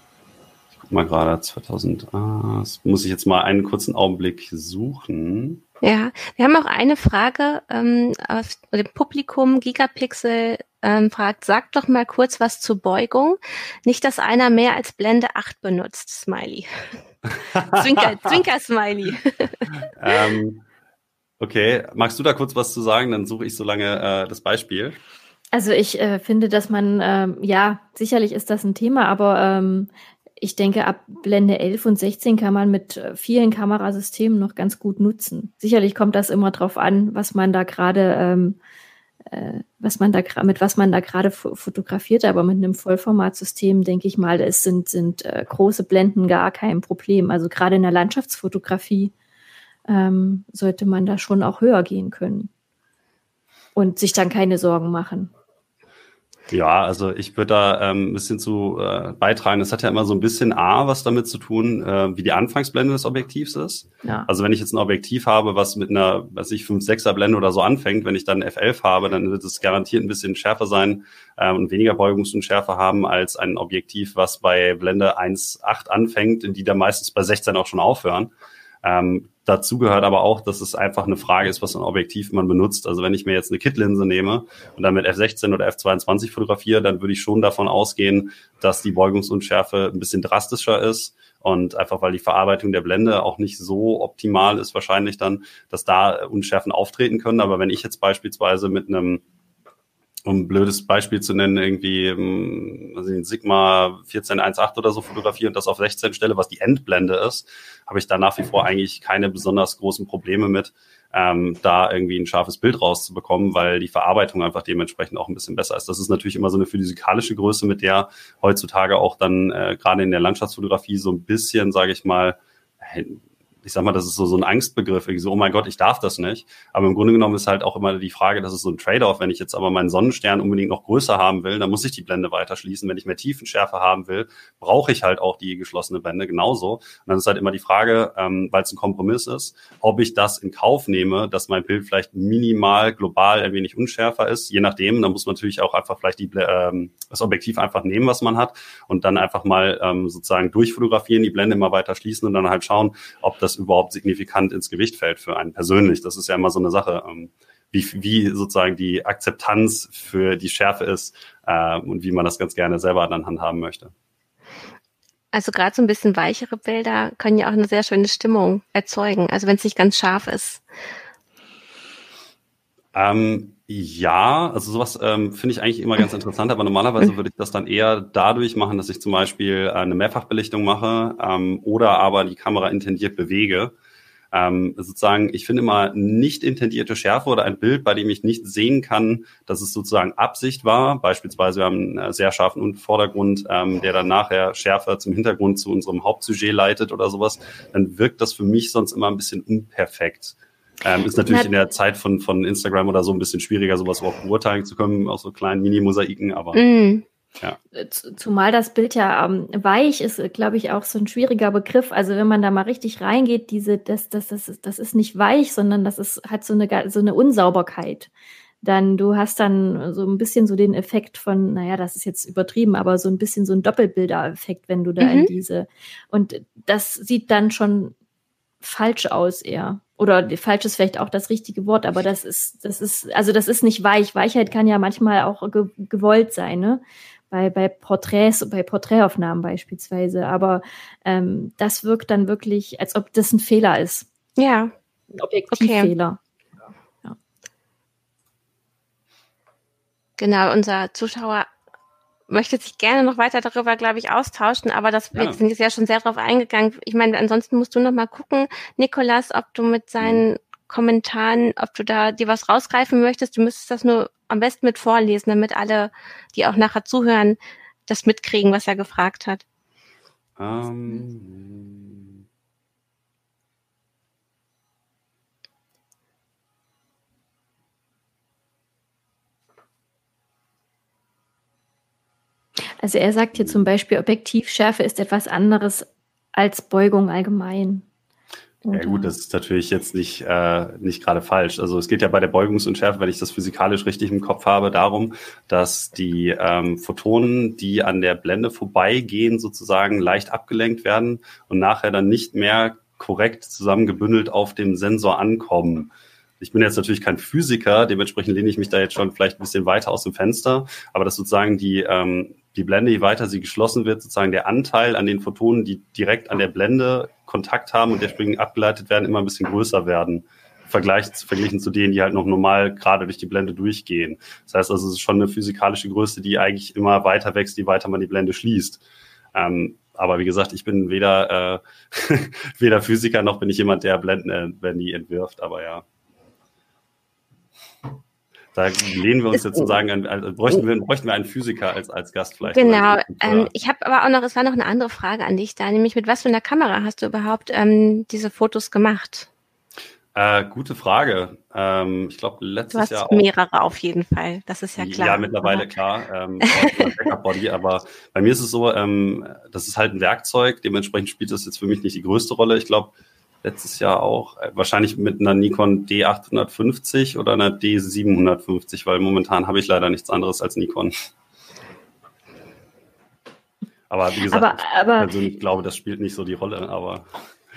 Ich guck mal gerade 2000. Ah, das muss ich jetzt mal einen kurzen Augenblick suchen. Ja, wir haben auch eine Frage ähm, aus dem Publikum. Gigapixel ähm, fragt, sag doch mal kurz was zur Beugung. Nicht, dass einer mehr als Blende 8 benutzt, Smiley. Zwinker, Zwinker-Smiley. ähm, okay, magst du da kurz was zu sagen? Dann suche ich so lange äh, das Beispiel. Also ich äh, finde, dass man, äh, ja, sicherlich ist das ein Thema, aber ähm, ich denke, ab Blende 11 und 16 kann man mit äh, vielen Kamerasystemen noch ganz gut nutzen. Sicherlich kommt das immer drauf an, was man da gerade, ähm, äh, was man da mit was man da gerade fotografiert, aber mit einem Vollformatsystem denke ich mal, es sind sind äh, große Blenden gar kein Problem. Also gerade in der Landschaftsfotografie ähm, sollte man da schon auch höher gehen können und sich dann keine Sorgen machen. Ja, also ich würde da ähm, ein bisschen zu äh, beitragen. Das hat ja immer so ein bisschen A, was damit zu tun, äh, wie die Anfangsblende des Objektivs ist. Ja. Also wenn ich jetzt ein Objektiv habe, was mit einer, was ich 5 6 er Blende oder so anfängt, wenn ich dann F11 habe, dann wird es garantiert ein bisschen schärfer sein äh, und weniger Beugungsunschärfe haben als ein Objektiv, was bei Blende 1.8 anfängt, die dann meistens bei 16 auch schon aufhören. Ähm, dazu gehört aber auch, dass es einfach eine Frage ist, was ein Objektiv man benutzt. Also wenn ich mir jetzt eine Kit-Linse nehme und dann mit F16 oder F22 fotografiere, dann würde ich schon davon ausgehen, dass die Beugungsunschärfe ein bisschen drastischer ist. Und einfach weil die Verarbeitung der Blende auch nicht so optimal ist, wahrscheinlich dann, dass da Unschärfen auftreten können. Aber wenn ich jetzt beispielsweise mit einem um ein blödes Beispiel zu nennen, irgendwie also ein Sigma 1418 oder so fotografiere und das auf 16 stelle, was die Endblende ist, habe ich da nach wie vor eigentlich keine besonders großen Probleme mit, ähm, da irgendwie ein scharfes Bild rauszubekommen, weil die Verarbeitung einfach dementsprechend auch ein bisschen besser ist. Das ist natürlich immer so eine physikalische Größe, mit der heutzutage auch dann äh, gerade in der Landschaftsfotografie so ein bisschen, sage ich mal, ich sag mal, das ist so, so ein Angstbegriff, irgendwie so, oh mein Gott, ich darf das nicht. Aber im Grunde genommen ist halt auch immer die Frage, das ist so ein Trade-off. Wenn ich jetzt aber meinen Sonnenstern unbedingt noch größer haben will, dann muss ich die Blende weiter schließen. Wenn ich mehr Tiefenschärfe haben will, brauche ich halt auch die geschlossene Blende genauso. Und dann ist halt immer die Frage, ähm, weil es ein Kompromiss ist, ob ich das in Kauf nehme, dass mein Bild vielleicht minimal global ein wenig unschärfer ist. Je nachdem, dann muss man natürlich auch einfach vielleicht die, ähm, das Objektiv einfach nehmen, was man hat und dann einfach mal ähm, sozusagen durchfotografieren, die Blende immer weiter schließen und dann halt schauen, ob das überhaupt signifikant ins Gewicht fällt für einen persönlich. Das ist ja immer so eine Sache, ähm, wie, wie sozusagen die Akzeptanz für die Schärfe ist äh, und wie man das ganz gerne selber dann handhaben möchte. Also gerade so ein bisschen weichere Bilder können ja auch eine sehr schöne Stimmung erzeugen, also wenn es nicht ganz scharf ist. Ähm, ja, also sowas ähm, finde ich eigentlich immer ganz interessant, aber normalerweise würde ich das dann eher dadurch machen, dass ich zum Beispiel äh, eine Mehrfachbelichtung mache ähm, oder aber die Kamera intendiert bewege. Ähm, sozusagen, ich finde immer nicht intendierte Schärfe oder ein Bild, bei dem ich nicht sehen kann, dass es sozusagen Absicht war. Beispielsweise, wir haben einen sehr scharfen Vordergrund, ähm, der dann nachher schärfer zum Hintergrund zu unserem Hauptsujet leitet oder sowas. Dann wirkt das für mich sonst immer ein bisschen unperfekt. Ähm, ist natürlich in der Zeit von, von Instagram oder so ein bisschen schwieriger, sowas überhaupt beurteilen zu können, aus so kleinen Mini-Mosaiken, aber. Mm. Ja. Zumal das Bild ja ähm, weich ist, glaube ich, auch so ein schwieriger Begriff. Also wenn man da mal richtig reingeht, diese, das, das, das, ist, das ist nicht weich, sondern das ist, hat so eine, so eine Unsauberkeit. Dann, du hast dann so ein bisschen so den Effekt von, naja, das ist jetzt übertrieben, aber so ein bisschen so ein Doppelbilder-Effekt, wenn du da mhm. in diese, und das sieht dann schon falsch aus eher. Oder falsch ist vielleicht auch das richtige Wort, aber das ist, das ist, also das ist nicht weich. Weichheit kann ja manchmal auch ge gewollt sein, ne? Bei, bei Porträts, bei Porträtaufnahmen beispielsweise. Aber ähm, das wirkt dann wirklich, als ob das ein Fehler ist. Ja. Ein Objektivfehler. Okay. Ja. Genau, unser Zuschauer möchte sich gerne noch weiter darüber, glaube ich, austauschen, aber das, ja. wir sind jetzt ja schon sehr darauf eingegangen. Ich meine, ansonsten musst du noch mal gucken, Nikolas, ob du mit seinen mhm. Kommentaren, ob du da dir was rausgreifen möchtest. Du müsstest das nur am besten mit vorlesen, damit alle, die auch nachher zuhören, das mitkriegen, was er gefragt hat. Um, Also er sagt hier zum Beispiel, Objektivschärfe ist etwas anderes als Beugung allgemein. Ja gut, das ist natürlich jetzt nicht, äh, nicht gerade falsch. Also es geht ja bei der Beugungsunschärfe, wenn ich das physikalisch richtig im Kopf habe, darum, dass die ähm, Photonen, die an der Blende vorbeigehen, sozusagen leicht abgelenkt werden und nachher dann nicht mehr korrekt zusammengebündelt auf dem Sensor ankommen. Ich bin jetzt natürlich kein Physiker, dementsprechend lehne ich mich da jetzt schon vielleicht ein bisschen weiter aus dem Fenster, aber dass sozusagen die, ähm, die Blende, je weiter sie geschlossen wird, sozusagen der Anteil an den Photonen, die direkt an der Blende Kontakt haben und der Springen abgeleitet werden, immer ein bisschen größer werden Vergleich, verglichen zu denen, die halt noch normal gerade durch die Blende durchgehen. Das heißt also, es ist schon eine physikalische Größe, die eigentlich immer weiter wächst, je weiter man die Blende schließt. Ähm, aber wie gesagt, ich bin weder, äh, [laughs] weder Physiker noch bin ich jemand, der Blenden, äh, wenn die entwirft, aber ja. Da lehnen wir uns jetzt sozusagen an, bräuchten wir, bräuchten wir einen Physiker als, als Gast vielleicht. Genau. Ähm, ich habe aber auch noch, es war noch eine andere Frage an dich da, nämlich mit was für einer Kamera hast du überhaupt ähm, diese Fotos gemacht? Äh, gute Frage. Ähm, ich glaube, letztes du hast Jahr. Auch, mehrere auf jeden Fall, das ist ja klar. Ja, mittlerweile aber. klar. Ähm, [laughs] Body, aber bei mir ist es so, ähm, das ist halt ein Werkzeug, dementsprechend spielt das jetzt für mich nicht die größte Rolle. Ich glaube, letztes Jahr auch, äh, wahrscheinlich mit einer Nikon D850 oder einer D750, weil momentan habe ich leider nichts anderes als Nikon. Aber wie gesagt, aber, aber, ich persönlich glaube, das spielt nicht so die Rolle, aber.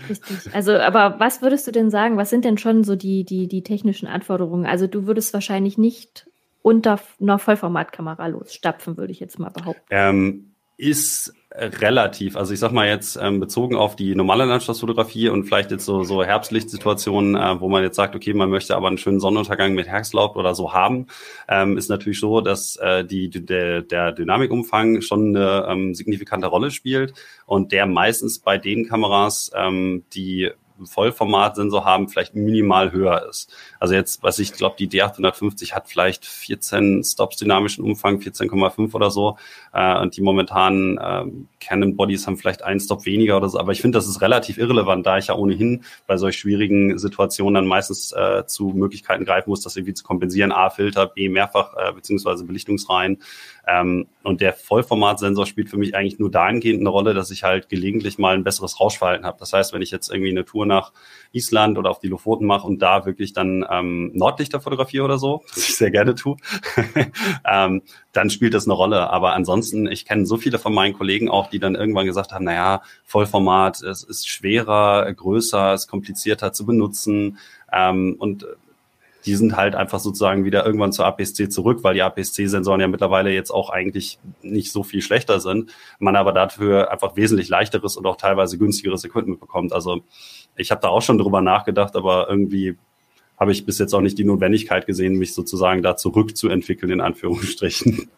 Richtig. Also, aber was würdest du denn sagen? Was sind denn schon so die, die, die technischen Anforderungen? Also, du würdest wahrscheinlich nicht unter einer Vollformatkamera losstapfen, würde ich jetzt mal behaupten. Ähm, ist relativ. Also ich sag mal jetzt ähm, bezogen auf die normale Landschaftsfotografie und vielleicht jetzt so, so Herbstlichtsituationen, äh, wo man jetzt sagt, okay, man möchte aber einen schönen Sonnenuntergang mit Herbstlaub oder so haben, ähm, ist natürlich so, dass äh, die, der, der Dynamikumfang schon eine ähm, signifikante Rolle spielt und der meistens bei den Kameras, ähm, die Vollformatsensor haben, vielleicht minimal höher ist. Also jetzt, was ich glaube, die D850 hat vielleicht 14 Stops dynamischen Umfang, 14,5 oder so. Äh, und die momentanen äh, Canon Bodies haben vielleicht einen Stop weniger oder so. Aber ich finde, das ist relativ irrelevant, da ich ja ohnehin bei solch schwierigen Situationen dann meistens äh, zu Möglichkeiten greifen muss, das irgendwie zu kompensieren. A, Filter, B, mehrfach äh, beziehungsweise Belichtungsreihen. Ähm, und der Vollformatsensor spielt für mich eigentlich nur dahingehend eine Rolle, dass ich halt gelegentlich mal ein besseres Rauschverhalten habe. Das heißt, wenn ich jetzt irgendwie eine Tour nach Island oder auf die Lofoten mache und da wirklich dann ähm, Nordlichter fotografiere oder so, was ich sehr gerne tue, [laughs] ähm, dann spielt das eine Rolle. Aber ansonsten, ich kenne so viele von meinen Kollegen auch, die dann irgendwann gesagt haben, naja, Vollformat, es ist schwerer, größer, es ist komplizierter zu benutzen. Ähm, und die sind halt einfach sozusagen wieder irgendwann zur APS-C zurück, weil die APS-C-Sensoren ja mittlerweile jetzt auch eigentlich nicht so viel schlechter sind, man aber dafür einfach wesentlich leichteres und auch teilweise günstigeres Equipment bekommt. Also ich habe da auch schon drüber nachgedacht, aber irgendwie habe ich bis jetzt auch nicht die Notwendigkeit gesehen, mich sozusagen da zurückzuentwickeln, in Anführungsstrichen.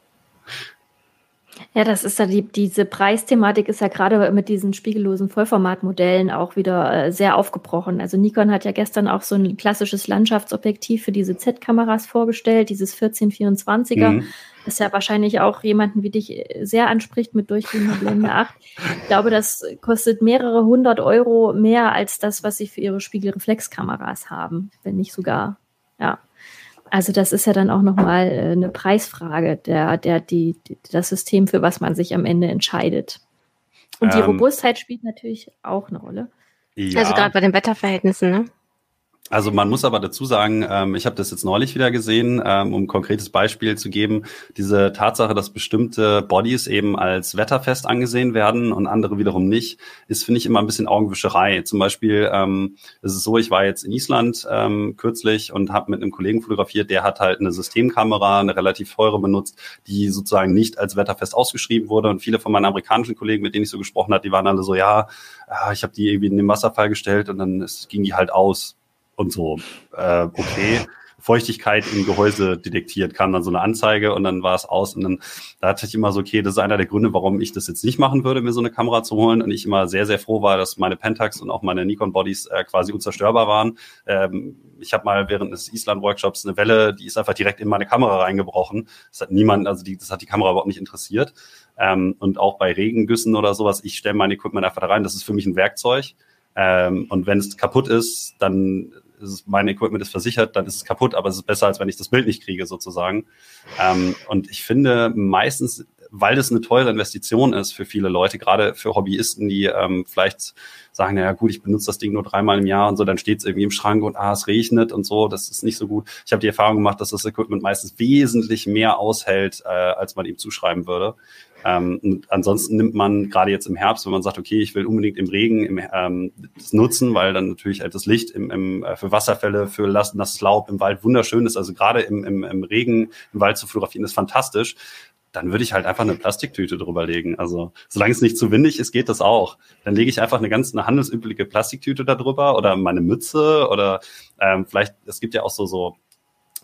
Ja, das ist ja die, diese Preisthematik ist ja gerade mit diesen spiegellosen Vollformatmodellen auch wieder äh, sehr aufgebrochen. Also Nikon hat ja gestern auch so ein klassisches Landschaftsobjektiv für diese Z-Kameras vorgestellt, dieses 1424er, mhm. das ja wahrscheinlich auch jemanden wie dich äh, sehr anspricht mit durchgehender Blende 8. Ich glaube, das kostet mehrere hundert Euro mehr als das, was sie für ihre Spiegelreflexkameras haben, wenn nicht sogar. Ja. Also das ist ja dann auch nochmal äh, eine Preisfrage, der, der, die, das System, für was man sich am Ende entscheidet. Und die ähm, Robustheit spielt natürlich auch eine Rolle. Ja. Also gerade bei den Wetterverhältnissen, ne? Also man muss aber dazu sagen, ähm, ich habe das jetzt neulich wieder gesehen, ähm, um ein konkretes Beispiel zu geben, diese Tatsache, dass bestimmte Bodies eben als wetterfest angesehen werden und andere wiederum nicht, ist, finde ich, immer ein bisschen Augenwischerei. Zum Beispiel ähm, ist es so, ich war jetzt in Island ähm, kürzlich und habe mit einem Kollegen fotografiert, der hat halt eine Systemkamera, eine relativ teure benutzt, die sozusagen nicht als wetterfest ausgeschrieben wurde. Und viele von meinen amerikanischen Kollegen, mit denen ich so gesprochen habe, die waren alle so, ja, ich habe die irgendwie in den Wasserfall gestellt und dann ging die halt aus und so, äh, okay. Feuchtigkeit im Gehäuse detektiert, kam dann so eine Anzeige und dann war es aus und dann da hatte ich immer so, okay, das ist einer der Gründe, warum ich das jetzt nicht machen würde, mir so eine Kamera zu holen und ich immer sehr, sehr froh war, dass meine Pentax und auch meine Nikon Bodies äh, quasi unzerstörbar waren. Ähm, ich habe mal während des Island-Workshops eine Welle, die ist einfach direkt in meine Kamera reingebrochen. Das hat niemand, also die, das hat die Kamera überhaupt nicht interessiert. Ähm, und auch bei Regengüssen oder sowas, ich stelle mein Equipment einfach da rein, das ist für mich ein Werkzeug. Ähm, und wenn es kaputt ist, dann ist mein Equipment ist versichert, dann ist es kaputt, aber es ist besser, als wenn ich das Bild nicht kriege, sozusagen. Ähm, und ich finde meistens, weil das eine teure Investition ist für viele Leute, gerade für Hobbyisten, die ähm, vielleicht sagen, naja gut, ich benutze das Ding nur dreimal im Jahr und so, dann steht es irgendwie im Schrank und ah, es regnet und so, das ist nicht so gut. Ich habe die Erfahrung gemacht, dass das Equipment meistens wesentlich mehr aushält, äh, als man ihm zuschreiben würde. Ähm, ansonsten nimmt man gerade jetzt im Herbst, wenn man sagt, okay, ich will unbedingt im Regen im, ähm, das nutzen, weil dann natürlich halt das Licht im, im, äh, für Wasserfälle, für nasses Laub im Wald wunderschön ist. Also gerade im, im, im Regen im Wald zu fotografieren ist fantastisch dann würde ich halt einfach eine Plastiktüte drüber legen. Also solange es nicht zu windig ist, geht das auch. Dann lege ich einfach eine ganz eine handelsübliche Plastiktüte da drüber oder meine Mütze oder ähm, vielleicht, es gibt ja auch so, so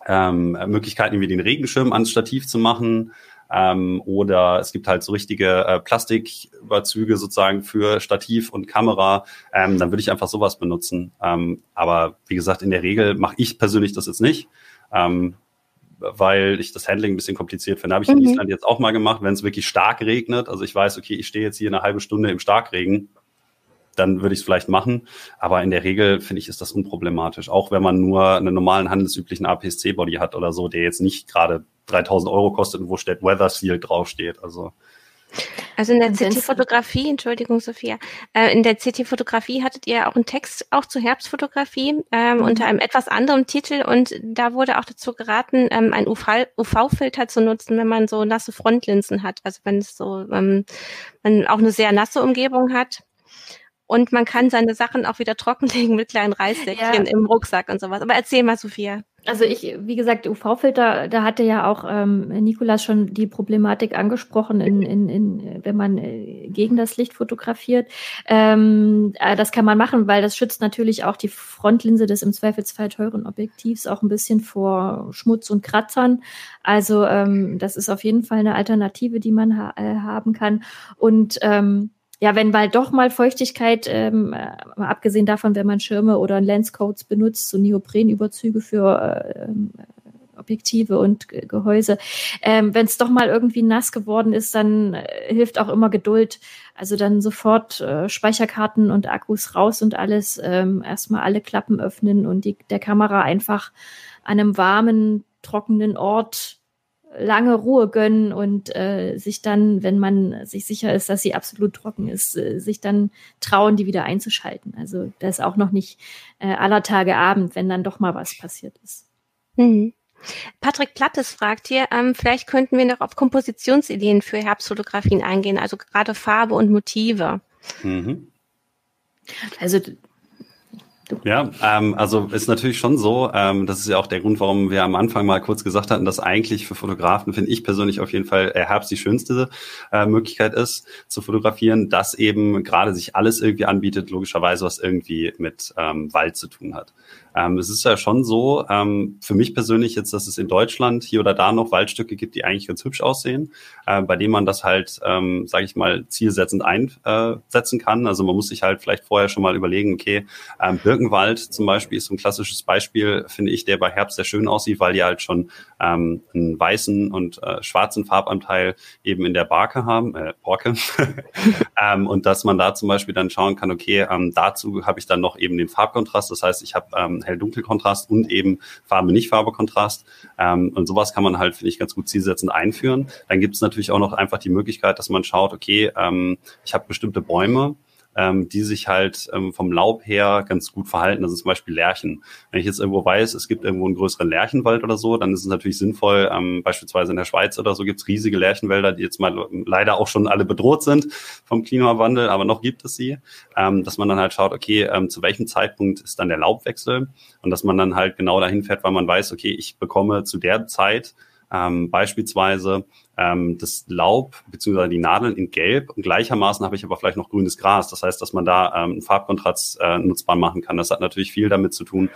ähm, Möglichkeiten, wie den Regenschirm ans Stativ zu machen. Ähm, oder es gibt halt so richtige äh, Plastiküberzüge sozusagen für Stativ und Kamera. Ähm, dann würde ich einfach sowas benutzen. Ähm, aber wie gesagt, in der Regel mache ich persönlich das jetzt nicht. Ähm, weil ich das Handling ein bisschen kompliziert finde. Habe ich in mhm. Island jetzt auch mal gemacht, wenn es wirklich stark regnet. Also ich weiß, okay, ich stehe jetzt hier eine halbe Stunde im Starkregen, dann würde ich es vielleicht machen. Aber in der Regel finde ich, ist das unproblematisch. Auch wenn man nur einen normalen handelsüblichen APS-C-Body hat oder so, der jetzt nicht gerade 3000 Euro kostet und wo steht Weather Seal draufsteht. Also also in der CT-Fotografie, Entschuldigung, Sophia, äh, in der CT-Fotografie hattet ihr auch einen Text auch zur Herbstfotografie ähm, mhm. unter einem etwas anderen Titel und da wurde auch dazu geraten, ähm, ein UV-Filter zu nutzen, wenn man so nasse Frontlinsen hat. Also wenn es so, ähm, man auch eine sehr nasse Umgebung hat. Und man kann seine Sachen auch wieder trockenlegen mit kleinen Reissäckchen ja. im Rucksack und sowas. Aber erzähl mal, Sophia. Also ich, wie gesagt, UV-Filter, da hatte ja auch ähm, Nikolas schon die Problematik angesprochen, in, in, in, wenn man äh, gegen das Licht fotografiert. Ähm, äh, das kann man machen, weil das schützt natürlich auch die Frontlinse des im Zweifelsfall teuren Objektivs auch ein bisschen vor Schmutz und Kratzern. Also ähm, das ist auf jeden Fall eine Alternative, die man ha äh, haben kann. Und ähm, ja, wenn bald doch mal Feuchtigkeit, ähm, äh, abgesehen davon, wenn man Schirme oder Lenscoats benutzt, so Neoprenüberzüge für äh, ähm, Objektive und Gehäuse. Ähm, wenn es doch mal irgendwie nass geworden ist, dann äh, hilft auch immer Geduld. Also dann sofort äh, Speicherkarten und Akkus raus und alles. Ähm, erstmal alle Klappen öffnen und die, der Kamera einfach an einem warmen, trockenen Ort lange Ruhe gönnen und äh, sich dann, wenn man sich sicher ist, dass sie absolut trocken ist, äh, sich dann trauen, die wieder einzuschalten. Also das ist auch noch nicht äh, aller Tage Abend, wenn dann doch mal was passiert ist. Mhm. Patrick Plattes fragt hier, ähm, vielleicht könnten wir noch auf Kompositionsideen für Herbstfotografien eingehen, also gerade Farbe und Motive. Mhm. Also ja, ähm, also ist natürlich schon so. Ähm, das ist ja auch der Grund, warum wir am Anfang mal kurz gesagt hatten, dass eigentlich für Fotografen, finde ich persönlich auf jeden Fall, äh, Herbst die schönste äh, Möglichkeit ist zu fotografieren, dass eben gerade sich alles irgendwie anbietet, logischerweise, was irgendwie mit ähm, Wald zu tun hat. Ähm, es ist ja schon so, ähm, für mich persönlich jetzt, dass es in Deutschland hier oder da noch Waldstücke gibt, die eigentlich ganz hübsch aussehen, äh, bei denen man das halt, ähm, sage ich mal, zielsetzend einsetzen kann. Also man muss sich halt vielleicht vorher schon mal überlegen, okay, ähm, Birkenwald zum Beispiel ist so ein klassisches Beispiel, finde ich, der bei Herbst sehr schön aussieht, weil die halt schon ähm, einen weißen und äh, schwarzen Farbanteil eben in der Barke haben, äh, Borke. [laughs] ähm, und dass man da zum Beispiel dann schauen kann, okay, ähm, dazu habe ich dann noch eben den Farbkontrast. Das heißt, ich habe ähm, Hell-Dunkel-Kontrast und eben Farbe-Nicht-Farbe-Kontrast. Ähm, und sowas kann man halt, finde ich, ganz gut zielsetzend einführen. Dann gibt es natürlich auch noch einfach die Möglichkeit, dass man schaut, okay, ähm, ich habe bestimmte Bäume, ähm, die sich halt ähm, vom Laub her ganz gut verhalten. Das ist zum Beispiel Lärchen. Wenn ich jetzt irgendwo weiß, es gibt irgendwo einen größeren Lärchenwald oder so, dann ist es natürlich sinnvoll, ähm, beispielsweise in der Schweiz oder so gibt es riesige Lärchenwälder, die jetzt mal leider auch schon alle bedroht sind vom Klimawandel, aber noch gibt es sie, ähm, dass man dann halt schaut, okay, ähm, zu welchem Zeitpunkt ist dann der Laubwechsel und dass man dann halt genau dahin fährt, weil man weiß, okay, ich bekomme zu der Zeit ähm, beispielsweise ähm, das Laub bzw. die Nadeln in Gelb und gleichermaßen habe ich aber vielleicht noch grünes Gras. Das heißt, dass man da ähm, einen Farbkontrast äh, nutzbar machen kann. Das hat natürlich viel damit zu tun,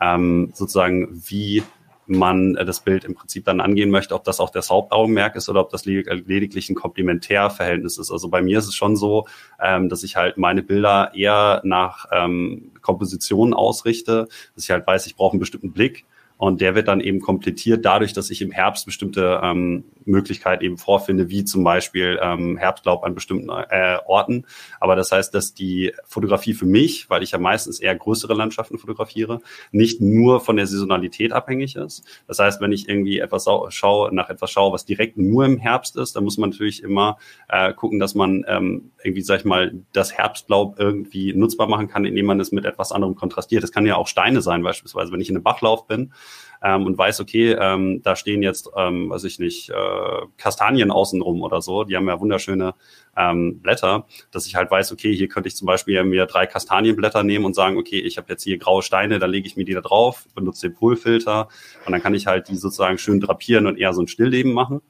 ähm, sozusagen wie man äh, das Bild im Prinzip dann angehen möchte, ob das auch das Hauptaugenmerk ist oder ob das lediglich ein Komplementärverhältnis ist. Also bei mir ist es schon so, ähm, dass ich halt meine Bilder eher nach ähm, Kompositionen ausrichte, dass ich halt weiß, ich brauche einen bestimmten Blick und der wird dann eben komplettiert dadurch, dass ich im Herbst bestimmte ähm, Möglichkeiten eben vorfinde, wie zum Beispiel ähm, Herbstlaub an bestimmten äh, Orten. Aber das heißt, dass die Fotografie für mich, weil ich ja meistens eher größere Landschaften fotografiere, nicht nur von der Saisonalität abhängig ist. Das heißt, wenn ich irgendwie etwas schaue, nach etwas schaue, was direkt nur im Herbst ist, dann muss man natürlich immer äh, gucken, dass man ähm, irgendwie, sag ich mal, das Herbstlaub irgendwie nutzbar machen kann, indem man es mit etwas anderem kontrastiert. Das kann ja auch Steine sein, beispielsweise, wenn ich in einem Bachlauf bin ähm, und weiß, okay, ähm, da stehen jetzt, ähm, weiß ich nicht, äh, Kastanien außenrum oder so, die haben ja wunderschöne ähm, Blätter, dass ich halt weiß, okay, hier könnte ich zum Beispiel mir drei Kastanienblätter nehmen und sagen, okay, ich habe jetzt hier graue Steine, da lege ich mir die da drauf, benutze den Polfilter und dann kann ich halt die sozusagen schön drapieren und eher so ein Stillleben machen.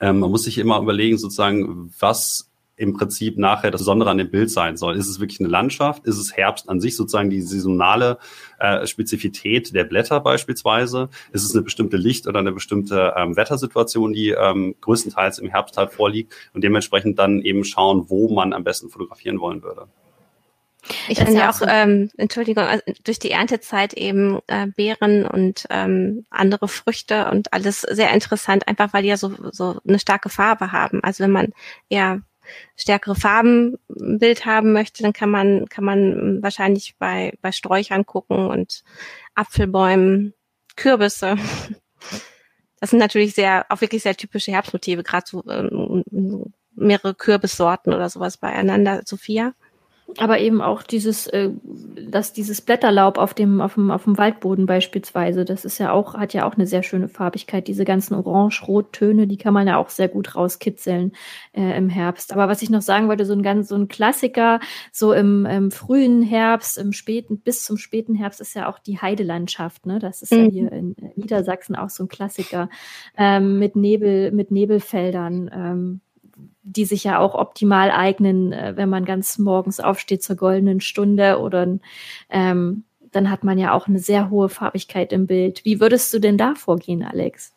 ähm, man muss sich immer überlegen, sozusagen, was im Prinzip nachher das Besondere an dem Bild sein soll. Ist es wirklich eine Landschaft? Ist es Herbst an sich sozusagen die saisonale äh, Spezifität der Blätter beispielsweise? Ist es eine bestimmte Licht- oder eine bestimmte ähm, Wettersituation, die ähm, größtenteils im Herbst halt vorliegt und dementsprechend dann eben schauen, wo man am besten fotografieren wollen würde? Ich finde ja auch, ähm, Entschuldigung, also durch die Erntezeit eben äh, Beeren und ähm, andere Früchte und alles sehr interessant, einfach weil die ja so, so eine starke Farbe haben. Also wenn man eher stärkere Farbenbild haben möchte, dann kann man, kann man wahrscheinlich bei, bei Sträuchern gucken und Apfelbäumen, Kürbisse. Das sind natürlich sehr, auch wirklich sehr typische Herbstmotive, gerade so ähm, mehrere Kürbissorten oder sowas beieinander, Sophia aber eben auch dieses, äh, dass dieses Blätterlaub auf dem, auf dem, auf dem Waldboden beispielsweise, das ist ja auch, hat ja auch eine sehr schöne Farbigkeit. Diese ganzen Orange-Rot-Töne, die kann man ja auch sehr gut rauskitzeln äh, im Herbst. Aber was ich noch sagen wollte, so ein ganz, so ein Klassiker, so im, im frühen Herbst, im späten, bis zum späten Herbst ist ja auch die Heidelandschaft, ne? Das ist mhm. ja hier in Niedersachsen auch so ein Klassiker, ähm, mit Nebel, mit Nebelfeldern. Ähm, die sich ja auch optimal eignen, äh, wenn man ganz morgens aufsteht zur goldenen Stunde oder ähm, dann hat man ja auch eine sehr hohe Farbigkeit im Bild. Wie würdest du denn da vorgehen, Alex?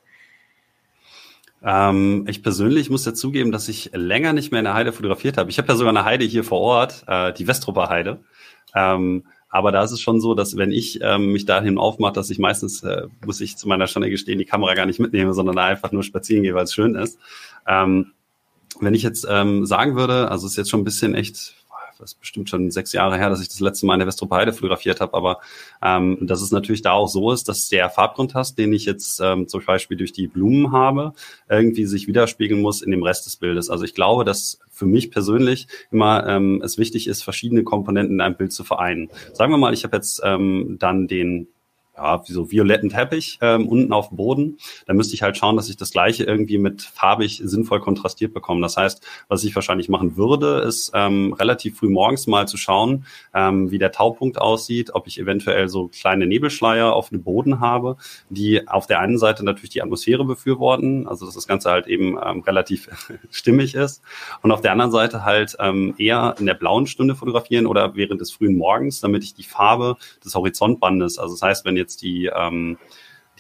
Ähm, ich persönlich muss ja zugeben, dass ich länger nicht mehr in der Heide fotografiert habe. Ich habe ja sogar eine Heide hier vor Ort, äh, die Westrupper Heide. Ähm, aber da ist es schon so, dass wenn ich ähm, mich dahin aufmache, dass ich meistens, äh, muss ich zu meiner Schande gestehen, die Kamera gar nicht mitnehme, sondern einfach nur spazieren gehe, weil es schön ist. Ähm, wenn ich jetzt ähm, sagen würde, also es ist jetzt schon ein bisschen echt, das ist bestimmt schon sechs Jahre her, dass ich das letzte Mal in der Westropaide fotografiert habe, aber ähm, dass es natürlich da auch so ist, dass der Farbkontrast, den ich jetzt ähm, zum Beispiel durch die Blumen habe, irgendwie sich widerspiegeln muss in dem Rest des Bildes. Also ich glaube, dass für mich persönlich immer ähm, es wichtig ist, verschiedene Komponenten in einem Bild zu vereinen. Sagen wir mal, ich habe jetzt ähm, dann den ja, wie so violetten Teppich ähm, unten auf dem Boden. Da müsste ich halt schauen, dass ich das Gleiche irgendwie mit farbig sinnvoll kontrastiert bekomme. Das heißt, was ich wahrscheinlich machen würde, ist ähm, relativ früh morgens mal zu schauen, ähm, wie der Taupunkt aussieht, ob ich eventuell so kleine Nebelschleier auf dem Boden habe, die auf der einen Seite natürlich die Atmosphäre befürworten, also dass das Ganze halt eben ähm, relativ [laughs] stimmig ist und auf der anderen Seite halt ähm, eher in der blauen Stunde fotografieren oder während des frühen Morgens, damit ich die Farbe des Horizontbandes, also das heißt, wenn jetzt die, ähm,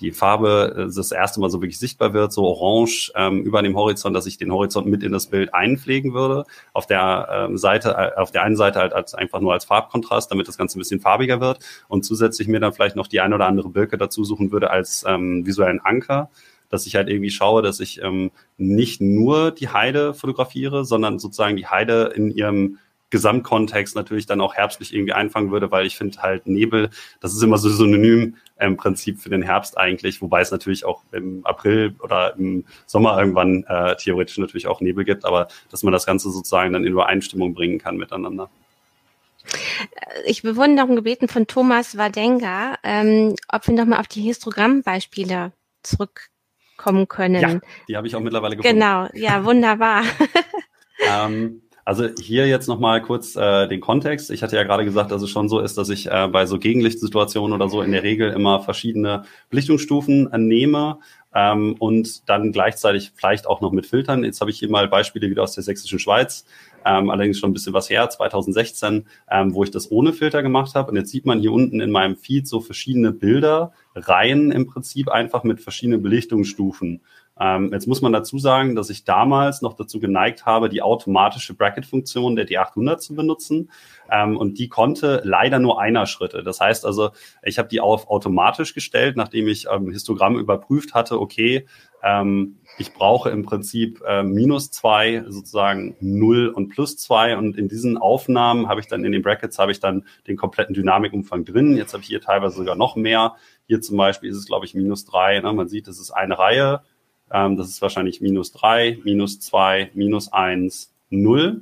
die Farbe äh, das erste Mal so wirklich sichtbar wird, so orange ähm, über dem Horizont, dass ich den Horizont mit in das Bild einpflegen würde. Auf der ähm, Seite, äh, auf der einen Seite halt als einfach nur als Farbkontrast, damit das Ganze ein bisschen farbiger wird und zusätzlich mir dann vielleicht noch die ein oder andere Birke dazu suchen würde als ähm, visuellen Anker dass ich halt irgendwie schaue, dass ich ähm, nicht nur die Heide fotografiere, sondern sozusagen die Heide in ihrem Gesamtkontext natürlich dann auch herbstlich irgendwie einfangen würde, weil ich finde halt Nebel, das ist immer so synonym im Prinzip für den Herbst eigentlich, wobei es natürlich auch im April oder im Sommer irgendwann äh, theoretisch natürlich auch Nebel gibt, aber dass man das Ganze sozusagen dann in Übereinstimmung bringen kann miteinander. Ich wurde darum gebeten von Thomas Wadenga, ähm, ob wir nochmal auf die Histogrammbeispiele zurückkommen können. Ja, die habe ich auch mittlerweile gefunden. Genau, ja, wunderbar. [laughs] ähm, also hier jetzt nochmal kurz äh, den Kontext. Ich hatte ja gerade gesagt, dass es schon so ist, dass ich äh, bei so Gegenlichtsituationen oder so in der Regel immer verschiedene Belichtungsstufen äh, nehme ähm, und dann gleichzeitig vielleicht auch noch mit Filtern. Jetzt habe ich hier mal Beispiele wieder aus der sächsischen Schweiz, ähm, allerdings schon ein bisschen was her, 2016, ähm, wo ich das ohne Filter gemacht habe. Und jetzt sieht man hier unten in meinem Feed so verschiedene Bilder, Reihen im Prinzip einfach mit verschiedenen Belichtungsstufen. Ähm, jetzt muss man dazu sagen, dass ich damals noch dazu geneigt habe, die automatische Bracket-Funktion der D800 zu benutzen. Ähm, und die konnte leider nur einer Schritte. Das heißt also, ich habe die auf automatisch gestellt, nachdem ich ähm, Histogramm überprüft hatte, okay, ähm, ich brauche im Prinzip äh, minus zwei, sozusagen null und plus zwei. Und in diesen Aufnahmen habe ich dann in den Brackets habe ich dann den kompletten Dynamikumfang drin. Jetzt habe ich hier teilweise sogar noch mehr. Hier zum Beispiel ist es, glaube ich, minus drei. Ne? Man sieht, es ist eine Reihe ähm, das ist wahrscheinlich minus drei, minus zwei, minus eins, null,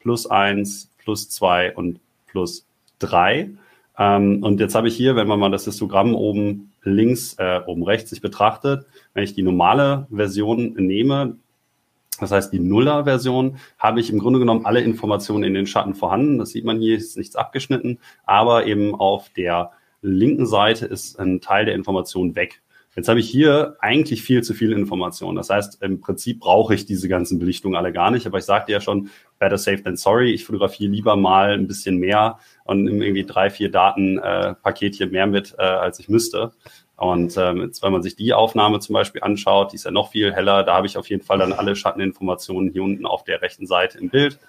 plus eins, plus zwei und plus drei. Ähm, und jetzt habe ich hier, wenn man mal das Histogramm oben links, äh, oben rechts sich betrachtet, wenn ich die normale Version nehme, das heißt, die Nuller-Version habe ich im Grunde genommen alle Informationen in den Schatten vorhanden. Das sieht man hier, ist nichts abgeschnitten, aber eben auf der linken Seite ist ein Teil der Information weg. Jetzt habe ich hier eigentlich viel zu viel Information. Das heißt, im Prinzip brauche ich diese ganzen Belichtungen alle gar nicht. Aber ich sagte ja schon, better safe than sorry. Ich fotografiere lieber mal ein bisschen mehr und nehme irgendwie drei, vier Datenpaketchen äh, mehr mit, äh, als ich müsste. Und ähm, jetzt, wenn man sich die Aufnahme zum Beispiel anschaut, die ist ja noch viel heller. Da habe ich auf jeden Fall dann alle Schatteninformationen hier unten auf der rechten Seite im Bild.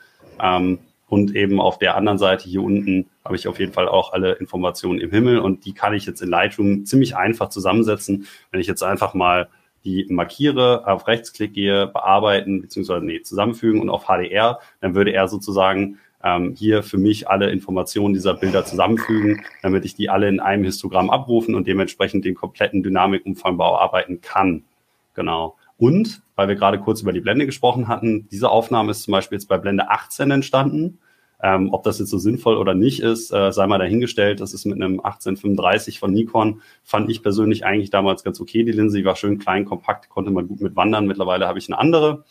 Ähm, und eben auf der anderen Seite hier unten habe ich auf jeden Fall auch alle Informationen im Himmel und die kann ich jetzt in Lightroom ziemlich einfach zusammensetzen. Wenn ich jetzt einfach mal die markiere, auf Rechtsklick gehe, bearbeiten, beziehungsweise nee, zusammenfügen und auf HDR, dann würde er sozusagen ähm, hier für mich alle Informationen dieser Bilder zusammenfügen, damit ich die alle in einem Histogramm abrufen und dementsprechend den kompletten Dynamikumfang bearbeiten kann. Genau. Und, weil wir gerade kurz über die Blende gesprochen hatten, diese Aufnahme ist zum Beispiel jetzt bei Blende 18 entstanden. Ähm, ob das jetzt so sinnvoll oder nicht ist, äh, sei mal dahingestellt. Das ist mit einem 1835 von Nikon, fand ich persönlich eigentlich damals ganz okay. Die Linse, die war schön klein, kompakt, konnte man gut mit wandern. Mittlerweile habe ich eine andere.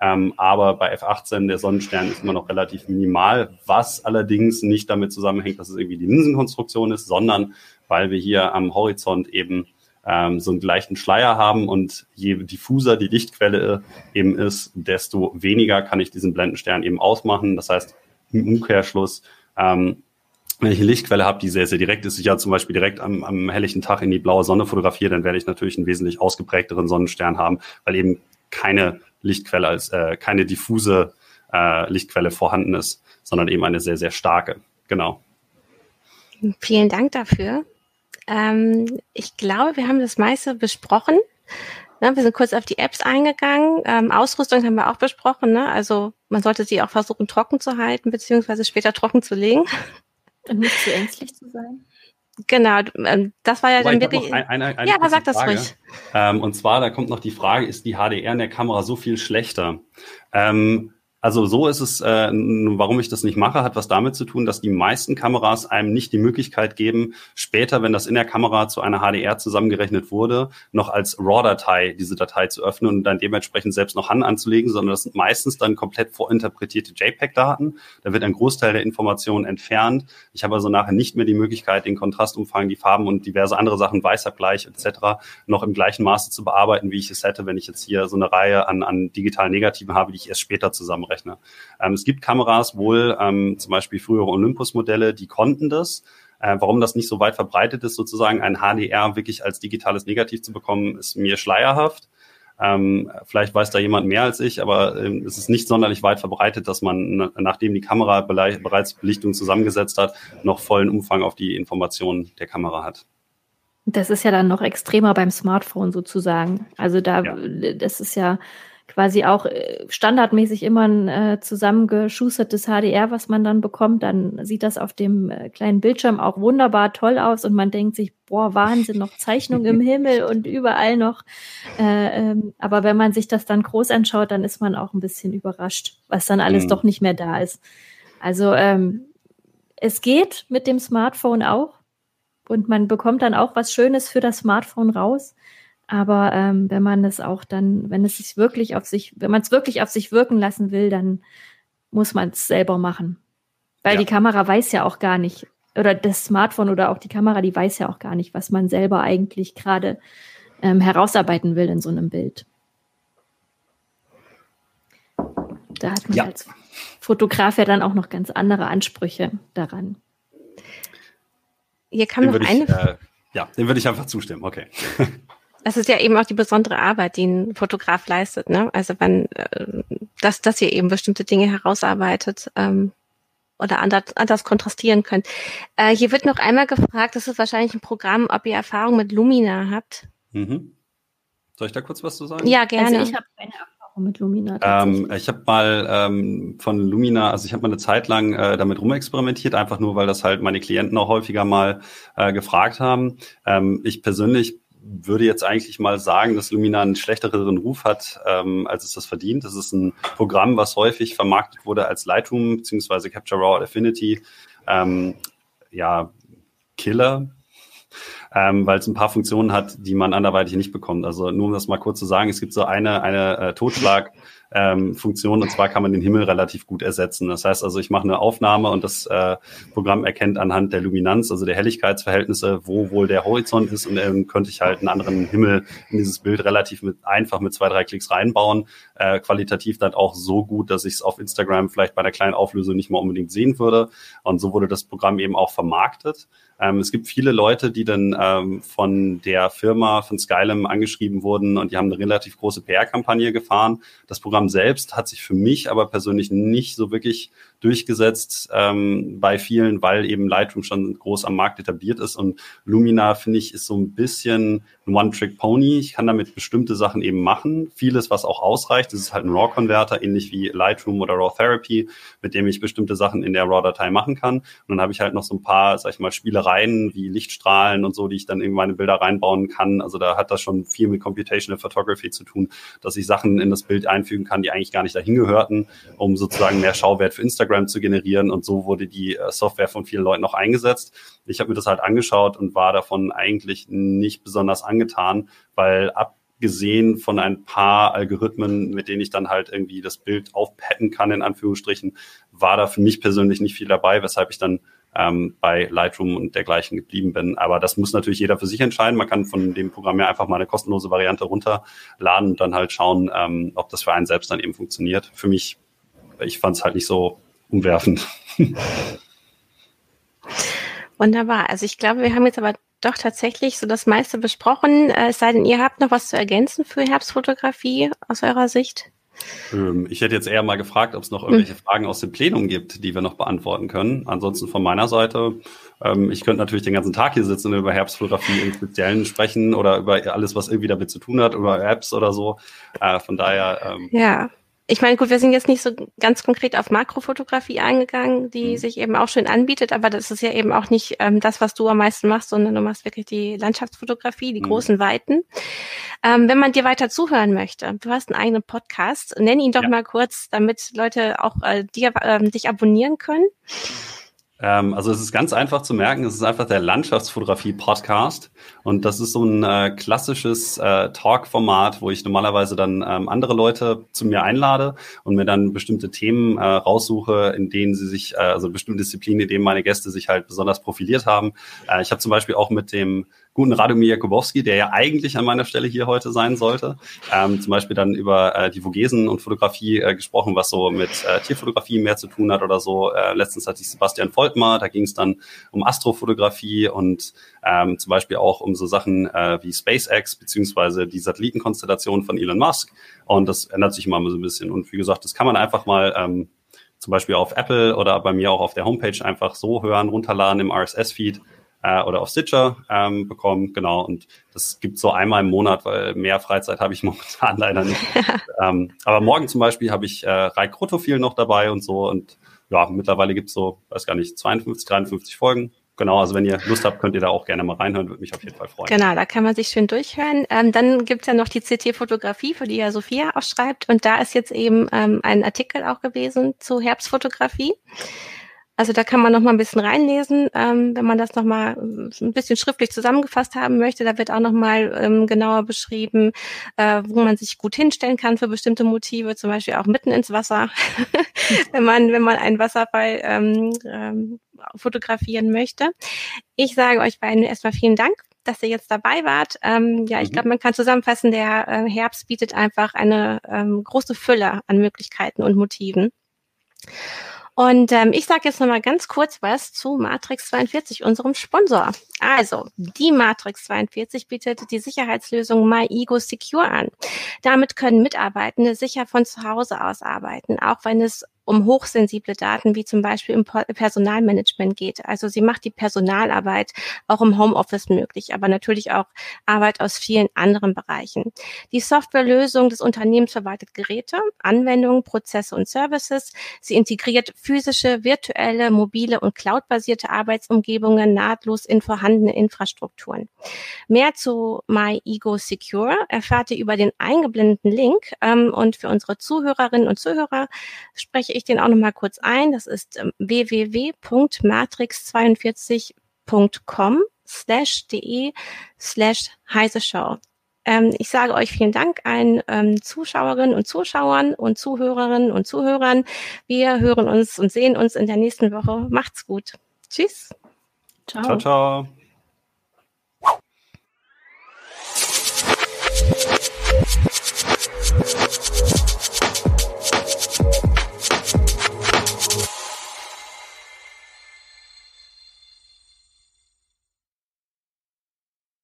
Ähm, aber bei F18, der Sonnenstern ist immer noch relativ minimal, was allerdings nicht damit zusammenhängt, dass es irgendwie die Linsenkonstruktion ist, sondern weil wir hier am Horizont eben ähm, so einen gleichen Schleier haben und je diffuser die Lichtquelle eben ist, desto weniger kann ich diesen Blendenstern eben ausmachen. Das heißt, im Umkehrschluss, ähm, wenn ich eine Lichtquelle habe, die sehr, sehr direkt ist, ich ja zum Beispiel direkt am, am helllichen Tag in die blaue Sonne fotografiere, dann werde ich natürlich einen wesentlich ausgeprägteren Sonnenstern haben, weil eben keine Lichtquelle als äh, keine diffuse äh, Lichtquelle vorhanden ist, sondern eben eine sehr, sehr starke. Genau. Vielen Dank dafür. Ähm, ich glaube, wir haben das meiste besprochen. Ne, wir sind kurz auf die Apps eingegangen. Ähm, Ausrüstung haben wir auch besprochen. Ne? Also man sollte sie auch versuchen, trocken zu halten, beziehungsweise später trocken zu legen. Und nicht zu ängstlich zu sein. Genau, ähm, das war ja dann wirklich. Ein, eine, eine ja, aber sag das Frage. ruhig. Ähm, und zwar, da kommt noch die Frage, ist die HDR in der Kamera so viel schlechter? Ähm, also so ist es, äh, warum ich das nicht mache, hat was damit zu tun, dass die meisten Kameras einem nicht die Möglichkeit geben, später, wenn das in der Kamera zu einer HDR zusammengerechnet wurde, noch als RAW-Datei diese Datei zu öffnen und dann dementsprechend selbst noch Hand anzulegen, sondern das sind meistens dann komplett vorinterpretierte JPEG-Daten. Da wird ein Großteil der Informationen entfernt. Ich habe also nachher nicht mehr die Möglichkeit, den Kontrastumfang, die Farben und diverse andere Sachen, Weißabgleich etc. noch im gleichen Maße zu bearbeiten, wie ich es hätte, wenn ich jetzt hier so eine Reihe an, an digitalen Negativen habe, die ich erst später zusammenrechne. Rechner. Ähm, es gibt Kameras wohl, ähm, zum Beispiel frühere Olympus-Modelle, die konnten das. Äh, warum das nicht so weit verbreitet ist, sozusagen ein HDR wirklich als digitales Negativ zu bekommen, ist mir schleierhaft. Ähm, vielleicht weiß da jemand mehr als ich, aber ähm, es ist nicht sonderlich weit verbreitet, dass man, nachdem die Kamera bereits Belichtung zusammengesetzt hat, noch vollen Umfang auf die Informationen der Kamera hat. Das ist ja dann noch extremer beim Smartphone sozusagen. Also da, ja. das ist ja quasi auch äh, standardmäßig immer ein äh, zusammengeschustertes HDR, was man dann bekommt, dann sieht das auf dem äh, kleinen Bildschirm auch wunderbar toll aus und man denkt sich, boah, Wahnsinn, noch Zeichnung im Himmel [laughs] und überall noch. Äh, ähm, aber wenn man sich das dann groß anschaut, dann ist man auch ein bisschen überrascht, was dann alles mhm. doch nicht mehr da ist. Also ähm, es geht mit dem Smartphone auch und man bekommt dann auch was Schönes für das Smartphone raus. Aber ähm, wenn man es auch dann, wenn es sich wirklich auf sich, wenn man es wirklich auf sich wirken lassen will, dann muss man es selber machen. Weil ja. die Kamera weiß ja auch gar nicht, oder das Smartphone oder auch die Kamera, die weiß ja auch gar nicht, was man selber eigentlich gerade ähm, herausarbeiten will in so einem Bild. Da hat man ja. als Fotograf ja dann auch noch ganz andere Ansprüche daran. Hier kam den noch eine. Ich, äh, ja, dem würde ich einfach zustimmen. Okay. [laughs] Das ist ja eben auch die besondere Arbeit, die ein Fotograf leistet. Ne? Also wenn, äh, dass, dass ihr eben bestimmte Dinge herausarbeitet ähm, oder anders, anders kontrastieren könnt. Äh, hier wird noch einmal gefragt, das ist wahrscheinlich ein Programm, ob ihr Erfahrung mit Lumina habt. Mhm. Soll ich da kurz was zu sagen? Ja, gerne. Also ich habe keine Erfahrung mit Lumina. Ähm, ich habe mal ähm, von Lumina, also ich habe mal eine Zeit lang äh, damit rumexperimentiert, einfach nur, weil das halt meine Klienten auch häufiger mal äh, gefragt haben. Ähm, ich persönlich würde jetzt eigentlich mal sagen, dass Lumina einen schlechteren Ruf hat, ähm, als es das verdient. Das ist ein Programm, was häufig vermarktet wurde als Lightroom bzw. Capture Raw Affinity. Ähm, ja, Killer, ähm, weil es ein paar Funktionen hat, die man anderweitig nicht bekommt. Also nur um das mal kurz zu sagen, es gibt so eine, eine äh, Totschlag ähm, Funktion und zwar kann man den Himmel relativ gut ersetzen. Das heißt also, ich mache eine Aufnahme und das äh, Programm erkennt anhand der Luminanz, also der Helligkeitsverhältnisse, wo wohl der Horizont ist und dann könnte ich halt einen anderen Himmel in dieses Bild relativ mit einfach mit zwei, drei Klicks reinbauen. Äh, qualitativ dann auch so gut, dass ich es auf Instagram vielleicht bei einer kleinen Auflösung nicht mal unbedingt sehen würde. Und so wurde das Programm eben auch vermarktet. Ähm, es gibt viele Leute, die dann ähm, von der Firma von Skylum angeschrieben wurden und die haben eine relativ große PR-Kampagne gefahren. Das Programm selbst hat sich für mich aber persönlich nicht so wirklich durchgesetzt ähm, bei vielen, weil eben Lightroom schon groß am Markt etabliert ist und Lumina, finde ich, ist so ein bisschen ein One-Trick-Pony. Ich kann damit bestimmte Sachen eben machen. Vieles, was auch ausreicht, das ist halt ein RAW-Converter, ähnlich wie Lightroom oder RAW Therapy, mit dem ich bestimmte Sachen in der RAW-Datei machen kann. Und dann habe ich halt noch so ein paar, sag ich mal, Spielereien wie Lichtstrahlen und so, die ich dann in meine Bilder reinbauen kann. Also da hat das schon viel mit Computational Photography zu tun, dass ich Sachen in das Bild einfügen kann, die eigentlich gar nicht dahin gehörten, um sozusagen mehr Schauwert für Instagram zu generieren. Und so wurde die äh, Software von vielen Leuten auch eingesetzt. Ich habe mir das halt angeschaut und war davon eigentlich nicht besonders angetan, weil ab gesehen von ein paar Algorithmen, mit denen ich dann halt irgendwie das Bild aufpetten kann, in Anführungsstrichen, war da für mich persönlich nicht viel dabei, weshalb ich dann ähm, bei Lightroom und dergleichen geblieben bin. Aber das muss natürlich jeder für sich entscheiden. Man kann von dem Programm ja einfach mal eine kostenlose Variante runterladen und dann halt schauen, ähm, ob das für einen selbst dann eben funktioniert. Für mich, ich fand es halt nicht so umwerfend. Wunderbar. Also ich glaube, wir haben jetzt aber doch tatsächlich so das meiste besprochen. Äh, es sei denn, ihr habt noch was zu ergänzen für Herbstfotografie aus eurer Sicht? Ähm, ich hätte jetzt eher mal gefragt, ob es noch irgendwelche hm. Fragen aus dem Plenum gibt, die wir noch beantworten können. Ansonsten von meiner Seite, ähm, ich könnte natürlich den ganzen Tag hier sitzen und über Herbstfotografie im Speziellen sprechen oder über alles, was irgendwie damit zu tun hat, über Apps oder so. Äh, von daher. Ähm, ja ich meine, gut, wir sind jetzt nicht so ganz konkret auf Makrofotografie eingegangen, die mhm. sich eben auch schön anbietet, aber das ist ja eben auch nicht ähm, das, was du am meisten machst, sondern du machst wirklich die Landschaftsfotografie, die mhm. großen Weiten. Ähm, wenn man dir weiter zuhören möchte, du hast einen eigenen Podcast, nenn ihn doch ja. mal kurz, damit Leute auch äh, dir, äh, dich abonnieren können. Ähm, also es ist ganz einfach zu merken, es ist einfach der Landschaftsfotografie-Podcast. Und das ist so ein äh, klassisches äh, Talk-Format, wo ich normalerweise dann ähm, andere Leute zu mir einlade und mir dann bestimmte Themen äh, raussuche, in denen sie sich, äh, also bestimmte Disziplinen, in denen meine Gäste sich halt besonders profiliert haben. Äh, ich habe zum Beispiel auch mit dem guten Radomir Jakubowski, der ja eigentlich an meiner Stelle hier heute sein sollte. Ähm, zum Beispiel dann über äh, die Vogesen und Fotografie äh, gesprochen, was so mit äh, Tierfotografie mehr zu tun hat oder so. Äh, letztens hatte ich Sebastian Volkmar, da ging es dann um Astrofotografie und ähm, zum Beispiel auch um so Sachen äh, wie SpaceX beziehungsweise die Satellitenkonstellation von Elon Musk. Und das ändert sich immer so ein bisschen. Und wie gesagt, das kann man einfach mal ähm, zum Beispiel auf Apple oder bei mir auch auf der Homepage einfach so hören, runterladen im RSS-Feed äh, oder auf Stitcher ähm, bekommen. Genau, und das gibt so einmal im Monat, weil mehr Freizeit habe ich [laughs] momentan leider nicht. [laughs] ähm, aber morgen zum Beispiel habe ich äh, Reik Rotofil noch dabei und so. Und ja, mittlerweile gibt's so, weiß gar nicht, 52, 53 Folgen. Genau, also wenn ihr Lust habt, könnt ihr da auch gerne mal reinhören, würde mich auf jeden Fall freuen. Genau, da kann man sich schön durchhören. Ähm, dann gibt's ja noch die CT-Fotografie, für die ja Sophia auch schreibt. Und da ist jetzt eben ähm, ein Artikel auch gewesen zu Herbstfotografie. Also da kann man noch mal ein bisschen reinlesen, ähm, wenn man das noch mal äh, ein bisschen schriftlich zusammengefasst haben möchte. Da wird auch noch mal ähm, genauer beschrieben, äh, wo man sich gut hinstellen kann für bestimmte Motive, zum Beispiel auch mitten ins Wasser, [laughs] wenn man wenn man einen Wasserfall ähm, ähm, fotografieren möchte. Ich sage euch beiden erstmal vielen Dank dass ihr jetzt dabei wart. Ähm, ja, ich mhm. glaube, man kann zusammenfassen, der äh, Herbst bietet einfach eine ähm, große Fülle an Möglichkeiten und Motiven. Und ähm, ich sage jetzt nochmal ganz kurz was zu Matrix 42, unserem Sponsor. Also, die Matrix 42 bietet die Sicherheitslösung MyEgo Secure an. Damit können Mitarbeitende sicher von zu Hause aus arbeiten, auch wenn es um hochsensible Daten wie zum Beispiel im Personalmanagement geht. Also sie macht die Personalarbeit auch im Homeoffice möglich, aber natürlich auch Arbeit aus vielen anderen Bereichen. Die Softwarelösung des Unternehmens verwaltet Geräte, Anwendungen, Prozesse und Services. Sie integriert physische, virtuelle, mobile und cloudbasierte Arbeitsumgebungen nahtlos in vorhandene Infrastrukturen. Mehr zu MyEgo Secure erfahrt ihr über den eingeblendeten Link ähm, und für unsere Zuhörerinnen und Zuhörer spreche ich den auch noch mal kurz ein. Das ist ähm, www.matrix42.com slash de slash heise Show. Ähm, ich sage euch vielen Dank allen ähm, Zuschauerinnen und Zuschauern und Zuhörerinnen und Zuhörern. Wir hören uns und sehen uns in der nächsten Woche. Macht's gut. Tschüss. Ciao, ciao. ciao.